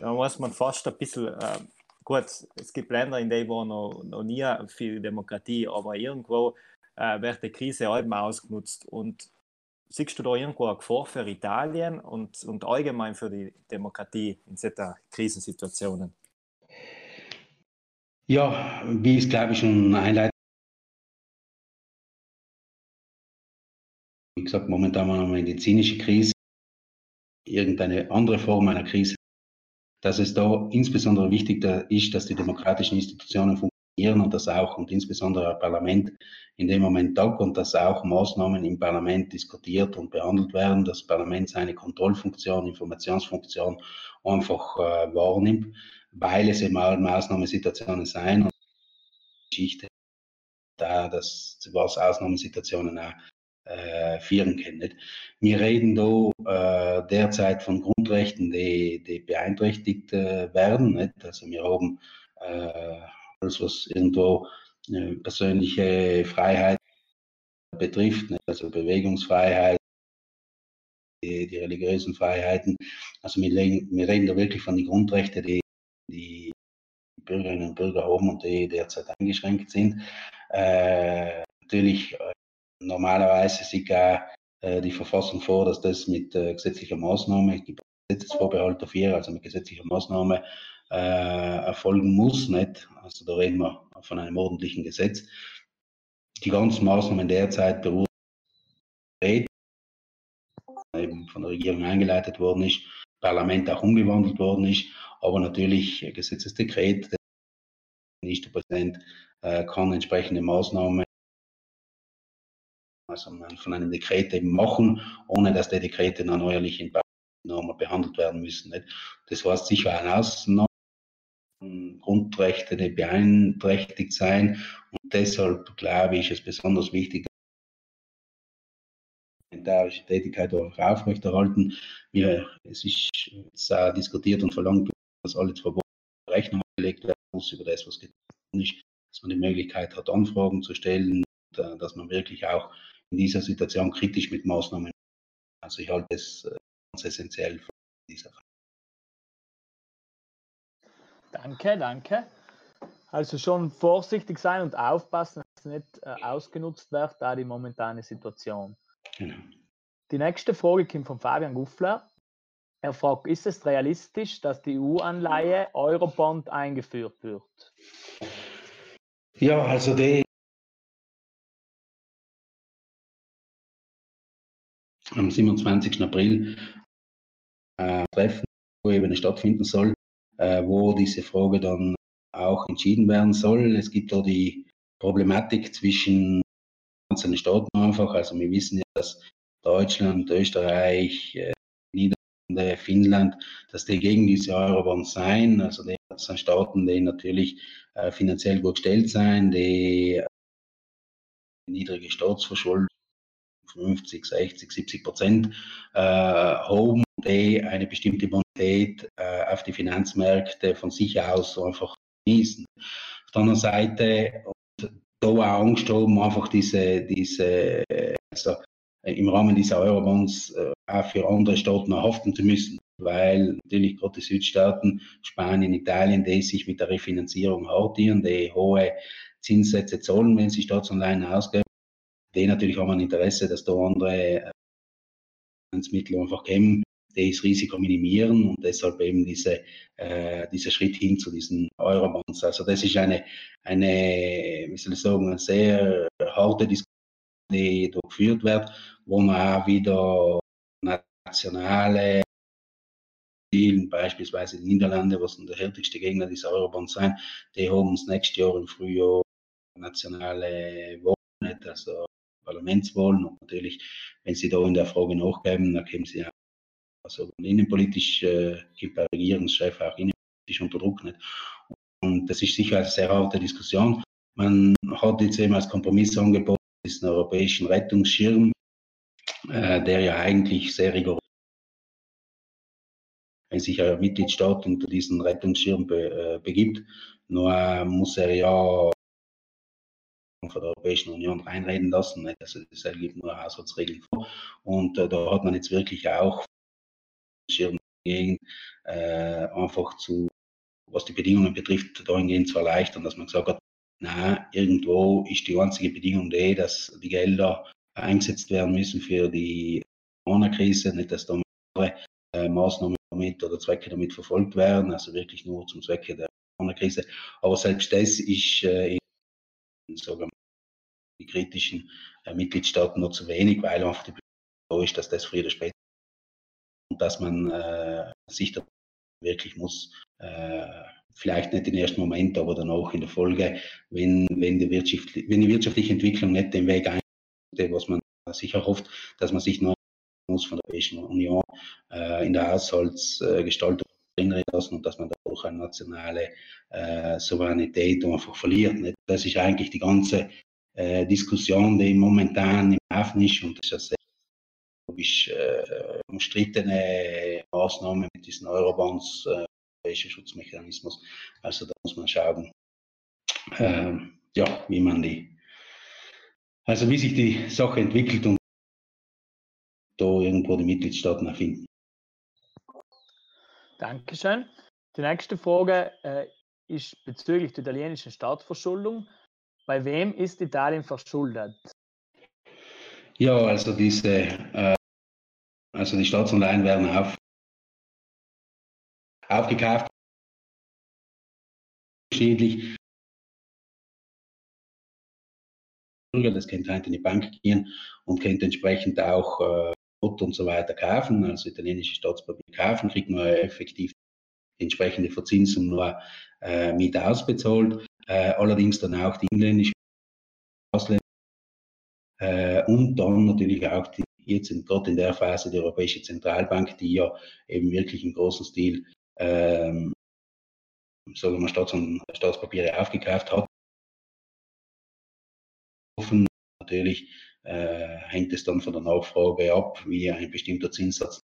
da muss man fast ein bisschen äh, gut, es gibt Länder, in denen war noch, noch nie viel Demokratie, aber irgendwo äh, wird die Krise halt mal ausgenutzt. Und siehst du da irgendwo eine Gefahr für Italien und, und allgemein für die Demokratie in solchen Krisensituationen? Ja, wie ich glaube ich schon einleitend wie gesagt, momentan haben wir eine medizinische Krise, irgendeine andere Form einer Krise. Dass es da insbesondere wichtig ist, dass die demokratischen Institutionen und das auch und insbesondere das Parlament in dem Moment tag und dass auch Maßnahmen im Parlament diskutiert und behandelt werden, dass das Parlament seine Kontrollfunktion, Informationsfunktion einfach äh, wahrnimmt, weil es eben auch Maßnahmensituationen sein und Geschichte da, dass was Ausnahmesituationen auch äh, führen können. Nicht? Wir reden da äh, derzeit von Grundrechten, die, die beeinträchtigt äh, werden. Nicht? Also wir haben äh, alles, was irgendwo äh, persönliche Freiheit betrifft, nicht? also Bewegungsfreiheit, die, die, religiösen Freiheiten. Also wir, wir, reden da wirklich von den Grundrechten, die die Bürgerinnen und Bürger haben und die derzeit eingeschränkt sind. Äh, natürlich äh, normalerweise sieht auch äh, die Verfassung vor, dass das mit äh, gesetzlicher Maßnahme, es gibt Gesetzesvorbehalt dafür, also mit gesetzlicher Maßnahme erfolgen muss. Nicht? Also da reden wir von einem ordentlichen Gesetz. Die ganzen Maßnahmen derzeit beruhen eben von der Regierung eingeleitet worden ist, Parlament auch umgewandelt worden ist, aber natürlich Gesetzesdekret, der Ministerpräsident äh, kann entsprechende Maßnahmen also von einem Dekret eben machen, ohne dass die Dekrete dann neuerlich in Normen behandelt werden müssen. Nicht? Das heißt sicher eine Ausnahme, Grundrechte, die beeinträchtigt sein. Und deshalb glaube ich, ist besonders wichtig, parlamentarische Tätigkeit auch aufrechterhalten. Wir, es ist auch diskutiert und verlangt, dass alles Verbote Rechnung gelegt werden muss über das, was getan ist, dass man die Möglichkeit hat, Anfragen zu stellen, und, dass man wirklich auch in dieser Situation kritisch mit Maßnahmen. Also ich halte es äh, ganz essentiell für dieser Fall. Danke, danke. Also schon vorsichtig sein und aufpassen, dass es nicht äh, ausgenutzt wird, da die momentane Situation. Genau. Die nächste Frage kommt von Fabian Guffler. Er fragt, ist es realistisch, dass die EU-Anleihe Eurobond eingeführt wird? Ja, also die am 27. April äh, Treffen, wo eben stattfinden soll, äh, wo diese Frage dann auch entschieden werden soll. Es gibt da die Problematik zwischen einzelnen Staaten einfach. Also wir wissen ja, dass Deutschland, Österreich, äh, Finnland, dass die gegen diese Eurobonds sein. Also die sind Staaten, die natürlich äh, finanziell gut gestellt sein, die äh, niedrige Staatsverschuldung 50, 60, 70 Prozent äh, haben, die eine bestimmte Bonität äh, auf die Finanzmärkte von sich aus einfach genießen. Auf der anderen Seite, und da auch Angst haben, einfach diese, diese also im Rahmen dieser Eurobonds äh, auch für andere Staaten haften zu müssen, weil natürlich gerade die Südstaaten, Spanien, Italien, die sich mit der Refinanzierung hartieren, die hohe Zinssätze zahlen, wenn sie Staatsanleihen ausgeben, die natürlich haben ein Interesse, dass da andere Finanzmittel einfach geben, die das Risiko minimieren und deshalb eben diese, äh, dieser Schritt hin zu diesen Eurobonds. Also das ist eine, eine, wie soll ich sagen, eine sehr harte Diskussion, die durchgeführt wird, wo man auch wieder nationale beispielsweise die Niederlande, was der härteste Gegner dieser Eurobonds sein, die haben uns nächstes Jahr im Frühjahr nationale Wahlen, also Parlamentswahlen und natürlich, wenn sie da in der Frage nachgeben, dann kommen sie ja also innenpolitisch äh, gibt der Regierungschef auch innenpolitisch unter Druck nicht. Und das ist sicher eine sehr harte Diskussion. Man hat jetzt eben als Kompromiss angeboten, diesen europäischen Rettungsschirm, äh, der ja eigentlich sehr rigorös wenn sich ein Mitgliedstaat unter diesen Rettungsschirm be, äh, begibt, nur äh, muss er ja von der Europäischen Union reinreden lassen. Also das gibt nur Haushaltsregeln vor. Und äh, da hat man jetzt wirklich auch Schirm gegen, äh, einfach zu, was die Bedingungen betrifft, dahingehend zu erleichtern, dass man gesagt hat, na, irgendwo ist die einzige Bedingung die, dass die Gelder eingesetzt werden müssen für die Corona-Krise, nicht dass da andere äh, Maßnahmen damit oder Zwecke damit verfolgt werden, also wirklich nur zum Zwecke der Corona-Krise. Aber selbst das ist äh, in sagen die kritischen äh, Mitgliedstaaten noch zu wenig, weil einfach die Bedingung ist, dass das früher oder später und dass man äh, sich da wirklich muss äh, vielleicht nicht im ersten Moment, aber dann auch in der Folge, wenn, wenn, die, Wirtschaft, wenn die wirtschaftliche Entwicklung nicht den Weg einschlägt, was man sich erhofft, dass man sich noch muss von der Europäischen Union äh, in der Haushaltsgestaltung erinnern lassen und dass man dadurch eine nationale äh, Souveränität einfach verliert. Nicht? Das ist eigentlich die ganze äh, Diskussion, die momentan im Hafen ist und das ist eine sehr äh, umstrittene Maßnahme mit diesen Eurobonds, europäischer Schutzmechanismus. Also da muss man schauen, äh, ja, wie man die, also wie sich die Sache entwickelt und da irgendwo die Mitgliedstaaten erfinden. Dankeschön. Die nächste Frage äh, ist bezüglich der italienischen Staatsverschuldung. Bei wem ist Italien verschuldet? Ja, also diese, äh, also die Staatsanleihen werden auf, aufgekauft. Unterschiedlich. Das könnte halt in die Bank gehen und könnte entsprechend auch äh, und so weiter kaufen, also italienische Staatspapier kaufen, kriegt man effektiv die entsprechende Verzinsung nur äh, mit ausbezahlt. Äh, allerdings dann auch die inländische Ausländer äh, und dann natürlich auch die, jetzt in, gerade in der Phase die Europäische Zentralbank, die ja eben wirklich im großen Stil ähm, sagen wir Staats- und Staatspapiere aufgekauft hat. Natürlich äh, hängt es dann von der Nachfrage ab, wie ein bestimmter Zinssatz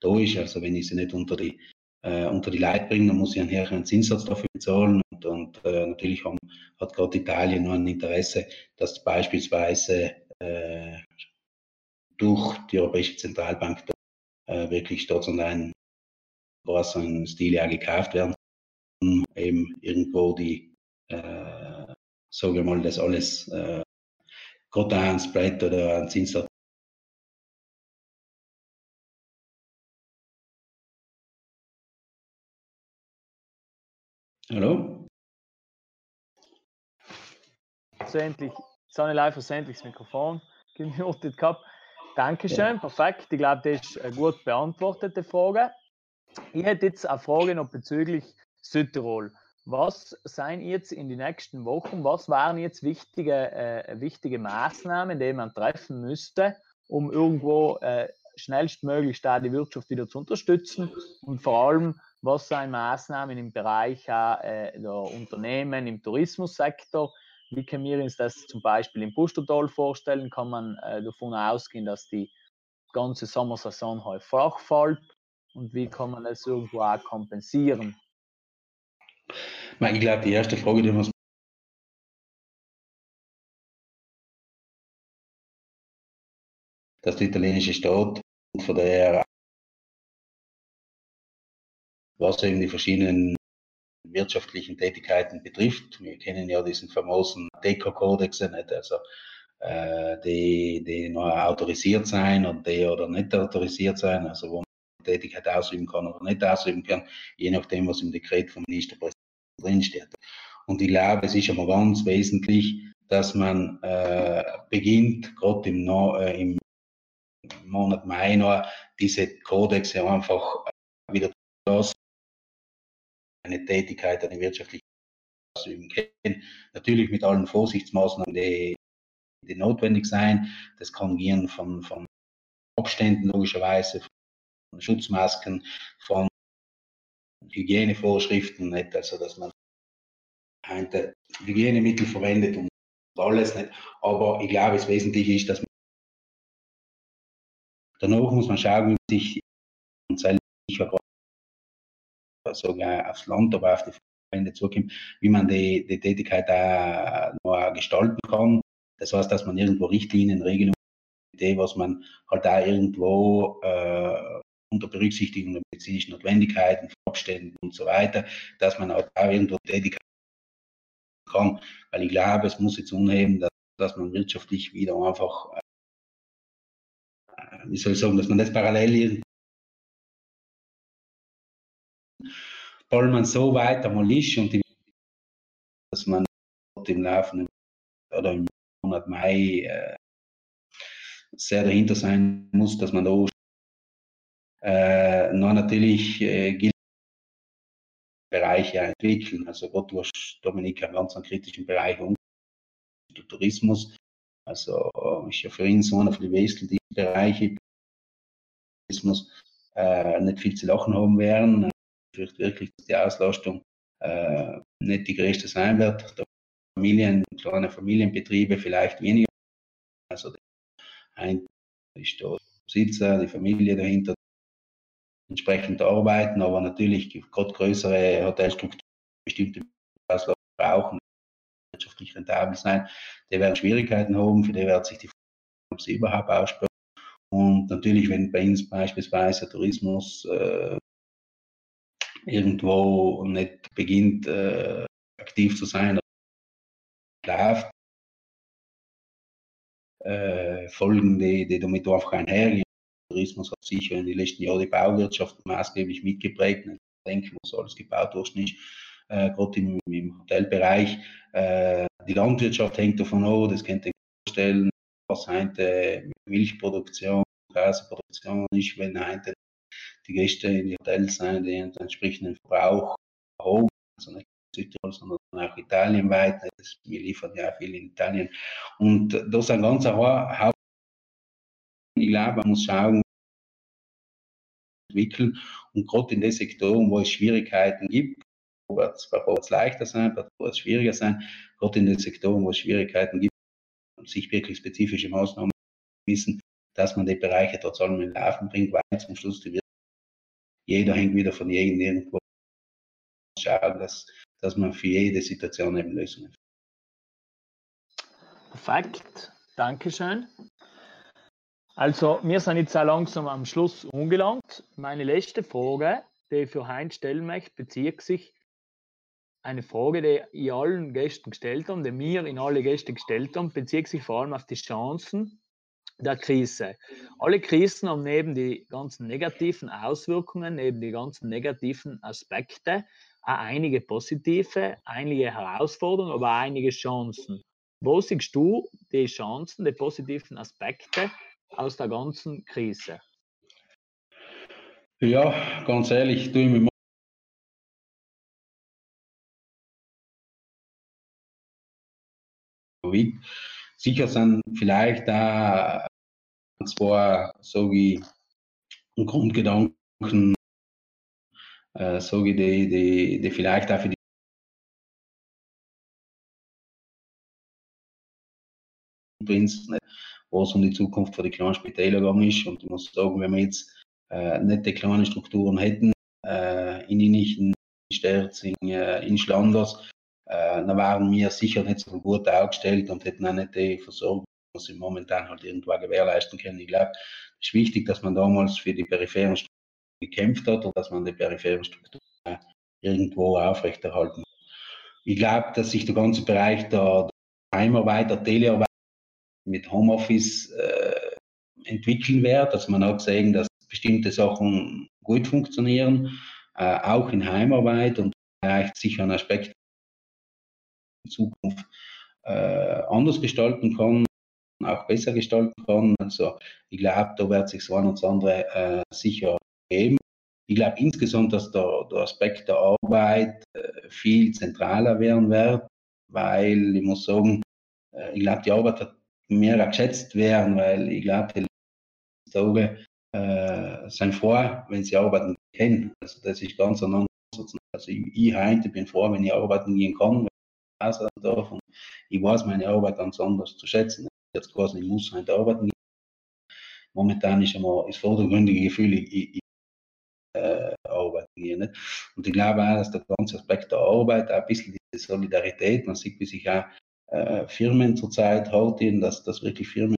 da ist. Also wenn ich sie nicht unter die, äh, unter die Leute bringe, dann muss ich einen höheren Zinssatz dafür bezahlen. Und, und äh, natürlich haben, hat gerade Italien nur ein Interesse, dass beispielsweise äh, durch die Europäische Zentralbank äh, wirklich Staatsanleihen Stil ja gekauft werden, um eben irgendwo die, äh, sagen wir mal, das alles äh, gerade ein Spread oder ein Zinssatz. Hallo? Versendlich, Sonne live versendlich das Mikrofon gemutet gehabt. Dankeschön, ja. perfekt. Ich glaube, das ist eine gut beantwortete Frage. Ich hätte jetzt eine Frage noch bezüglich Südtirol. Was seien jetzt in den nächsten Wochen, was waren jetzt wichtige, äh, wichtige Maßnahmen, die man treffen müsste, um irgendwo äh, schnellstmöglich da die Wirtschaft wieder zu unterstützen und vor allem, was seien Maßnahmen im Bereich äh, der Unternehmen, im Tourismussektor, wie können wir uns das zum Beispiel im Pustertal vorstellen? Kann man äh, davon ausgehen, dass die ganze Sommersaison halt flach fällt? Und wie kann man das irgendwo auch kompensieren? Ich glaube, die erste Frage, die muss dass der italienische Staat von der was eben die verschiedenen wirtschaftlichen Tätigkeiten betrifft. Wir kennen ja diesen famosen Deco-Kodex also äh, die, die noch autorisiert sein und die oder nicht autorisiert sein, also wo man Tätigkeit ausüben kann oder nicht ausüben kann, je nachdem, was im Dekret vom Ministerpräsidenten drinsteht. Und ich glaube, es ist aber ganz wesentlich, dass man äh, beginnt, gerade im, äh, im Monat Mai noch, diese Kodexe einfach wieder zu eine Tätigkeit, eine wirtschaftliche ausüben können. Natürlich mit allen Vorsichtsmaßnahmen, die, die notwendig sein. Das kann gehen von, von Abständen logischerweise, von Schutzmasken, von Hygienevorschriften, nicht? also dass man Hygienemittel verwendet und alles nicht. Aber ich glaube, das Wesentliche ist, dass man danach muss man schauen, wie man sich sogar aufs Land, aber auf die Verbände zukommt, wie man die, die Tätigkeit auch noch gestalten kann. Das heißt, dass man irgendwo Richtlinien, Regelungen, was man halt da irgendwo äh, unter Berücksichtigung der medizinischen Notwendigkeiten, Abständen und so weiter, dass man auch da irgendwo tätig kann, weil ich glaube, es muss jetzt unheben, dass, dass man wirtschaftlich wieder einfach, äh, wie soll ich sagen, dass man das parallel weil man so weit einmal ist und die, dass man im laufenden oder im Monat Mai äh, sehr dahinter sein muss, dass man da äh, noch natürlich äh, gilt Bereiche entwickeln. Also hast Dominik einen ganz kritischen Bereich um Tourismus. Also ist ja für ihn so einer den wesentlichen Bereiche Tourismus äh, nicht viel zu lachen haben werden. Ich fürchte wirklich, dass die Auslastung äh, nicht die größte sein wird. Familien, kleine Familienbetriebe vielleicht weniger. Also ein ist der Besitzer, die Familie dahinter entsprechend arbeiten, aber natürlich gerade größere Hotelstrukturen bestimmte Auslastung brauchen, wirtschaftlich rentabel sein, die werden Schwierigkeiten haben, für die wird sich die Frage, ob sie überhaupt aussprechen. Und natürlich, wenn bei uns beispielsweise Tourismus äh, irgendwo nicht beginnt, äh, aktiv zu sein, läuft, äh, Folgen, die, die damit einfach einhergehen. Tourismus hat sicher in den letzten Jahren die Bauwirtschaft maßgeblich mitgeprägt. Ich denke, was alles gebaut worden ist, äh, gerade im, im, Hotelbereich. Äh, die Landwirtschaft hängt davon ab, das könnt ihr vorstellen, was heute Milchproduktion, Käseproduktion ist, wenn heute die Gäste in die Hotels sind, die den entsprechenden Verbrauch haben, also nicht Südtirol, sondern auch italienweit. Wir liefern ja viel in Italien. Und das ist ein ganzer Haupt. Ich glaube, man muss schauen, entwickeln und gerade in den Sektoren, wo es Schwierigkeiten gibt, wird es leichter sein, wird es schwieriger sein, gerade in den Sektoren, wo es Schwierigkeiten gibt, sich wirklich spezifische Maßnahmen wissen, dass man die Bereiche trotz allem in Laufen bringt, weil zum Schluss die jeder hängt wieder von jedem irgendwo schauen, dass dass man für jede Situation eben Lösungen findet. Perfekt, Dankeschön. Also, wir sind jetzt auch langsam am Schluss angelangt. Meine letzte Frage, die ich für Heinz stellen möchte, bezieht sich eine Frage, die ich allen Gästen gestellt habe, die wir in alle Gäste gestellt haben, bezieht sich vor allem auf die Chancen der Krise. Alle Krisen haben neben die ganzen negativen Auswirkungen, neben die ganzen negativen Aspekte einige positive, einige Herausforderungen, aber auch einige Chancen. Wo siehst du die Chancen, die positiven Aspekte aus der ganzen Krise? Ja, ganz ehrlich, tue ich mir Sicher sind vielleicht da zwei, so wie Grundgedanken äh, sage ich, die, die, die vielleicht auch für die Prinz, wo es um die Zukunft von den kleinen Spitäler gegangen ist. Und ich muss sagen, wenn wir jetzt äh, nicht die kleinen Strukturen hätten, äh, in Inichen, in Sterzing, äh, in Schlanders, äh, dann waren wir sicher nicht so gut aufgestellt und hätten auch nicht die Versorgung, die sie momentan halt irgendwo gewährleisten können. Ich glaube, es ist wichtig, dass man damals für die peripheren Strukturen gekämpft hat und dass man die peripheren Strukturen irgendwo aufrechterhalten. Ich glaube, dass sich der ganze Bereich der Heimarbeit, der Telearbeit mit Homeoffice äh, entwickeln wird. Also man hat gesehen, dass bestimmte Sachen gut funktionieren, äh, auch in Heimarbeit und vielleicht sicher ein Aspekt in Zukunft äh, anders gestalten kann, auch besser gestalten kann. Also ich glaube, da wird sich so ein und andere äh, sicher geben. Ich glaube insgesamt, dass der, der Aspekt der Arbeit äh, viel zentraler werden wird, weil ich muss sagen, äh, ich glaube, die Arbeit wird mehr geschätzt werden, weil ich glaube, die Tage äh, sind froh, wenn sie arbeiten können. Also das ist ganz ein anderes. Also ich, ich heute bin froh, wenn ich arbeiten gehen kann, wenn ich darf. Und ich weiß meine Arbeit ganz anders zu schätzen. Jetzt quasi, ich muss heute arbeiten gehen. Momentan ist immer das vordergründige Gefühl, ich, ich äh, arbeiten gehen. Nicht? Und ich glaube auch, dass der ganze Aspekt der Arbeit, auch ein bisschen diese Solidarität, man sieht, wie sich auch äh, Firmen zurzeit halten, dass, dass wirklich Firmen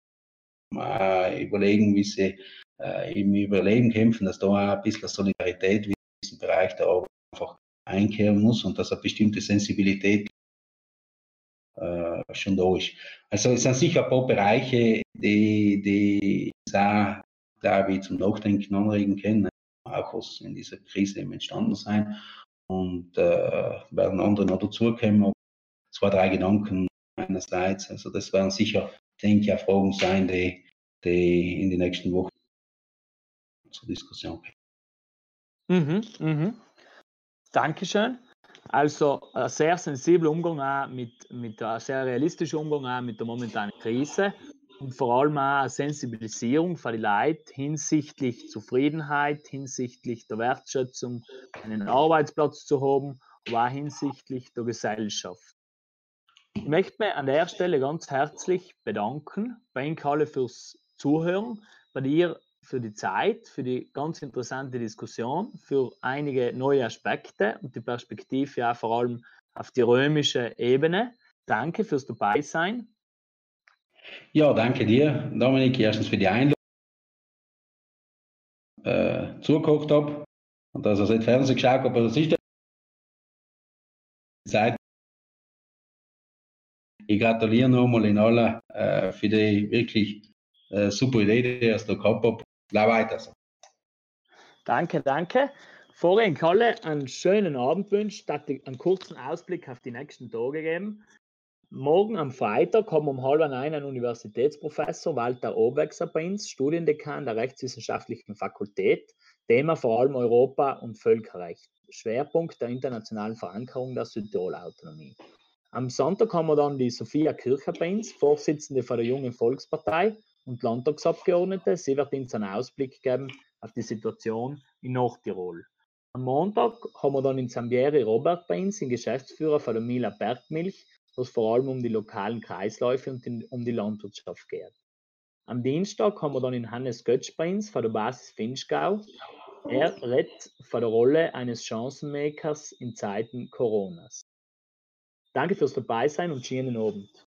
überlegen, wie sie äh, im Überleben kämpfen, dass da auch ein bisschen Solidarität in diesem Bereich der Arbeit einfach einkehren muss und dass eine bestimmte Sensibilität äh, schon da ist. Also es sind sicher ein paar Bereiche, die, die auch, glaube ich, zum Nachdenken anregen können auch was in dieser Krise eben entstanden sein. Und äh, werden andere noch dazukommen. Zwei, drei Gedanken meinerseits. Also das werden sicher, denke ich, auch Fragen sein, die, die in den nächsten Wochen zur Diskussion kommen. Mhm, mhm. Dankeschön. Also ein sehr sensibler Umgang auch mit, mit einem sehr realistischen Umgang auch mit der momentanen Krise und vor allem auch eine Sensibilisierung für die Leute hinsichtlich Zufriedenheit, hinsichtlich der Wertschätzung, einen Arbeitsplatz zu haben, aber auch hinsichtlich der Gesellschaft. Ich möchte mich an der Stelle ganz herzlich bedanken bei Ihnen alle fürs Zuhören, bei dir für die Zeit, für die ganz interessante Diskussion, für einige neue Aspekte und die Perspektive ja vor allem auf die römische Ebene. Danke fürs Dabeisein. Ja, danke dir, Dominik, erstens für die Einladung, äh, zugeguckt habe und dass ich nicht Fernsehen geschaut habe, aber das ist die Zeit. Ich gratuliere nochmal in aller äh, für die wirklich äh, super Idee, die ich da gehabt habe. Bleib weiter so. Danke, danke. Vorher in Kalle einen schönen Abend wünscht, einen kurzen Ausblick auf die nächsten Tage geben. Morgen am Freitag kommen um halb ein ein Universitätsprofessor Walter Obwechser bei uns, Studiendekan der Rechtswissenschaftlichen Fakultät, Thema vor allem Europa und Völkerrecht, Schwerpunkt der internationalen Verankerung der Südtirol-Autonomie. Am Sonntag haben wir dann die Sophia Kircher bei uns, Vorsitzende von der Jungen Volkspartei und Landtagsabgeordnete. Sie wird uns einen Ausblick geben auf die Situation in Nordtirol. Am Montag haben wir dann in Zambieri Robert bei uns, den Geschäftsführer von der Mila Bergmilch, wo es vor allem um die lokalen Kreisläufe und um die Landwirtschaft geht. Am Dienstag haben wir dann in Hannes Götsch bei uns von der Basis Finchgau. Er redet von der Rolle eines Chancenmakers in Zeiten Coronas. Danke fürs Dabeisein und schönen Abend.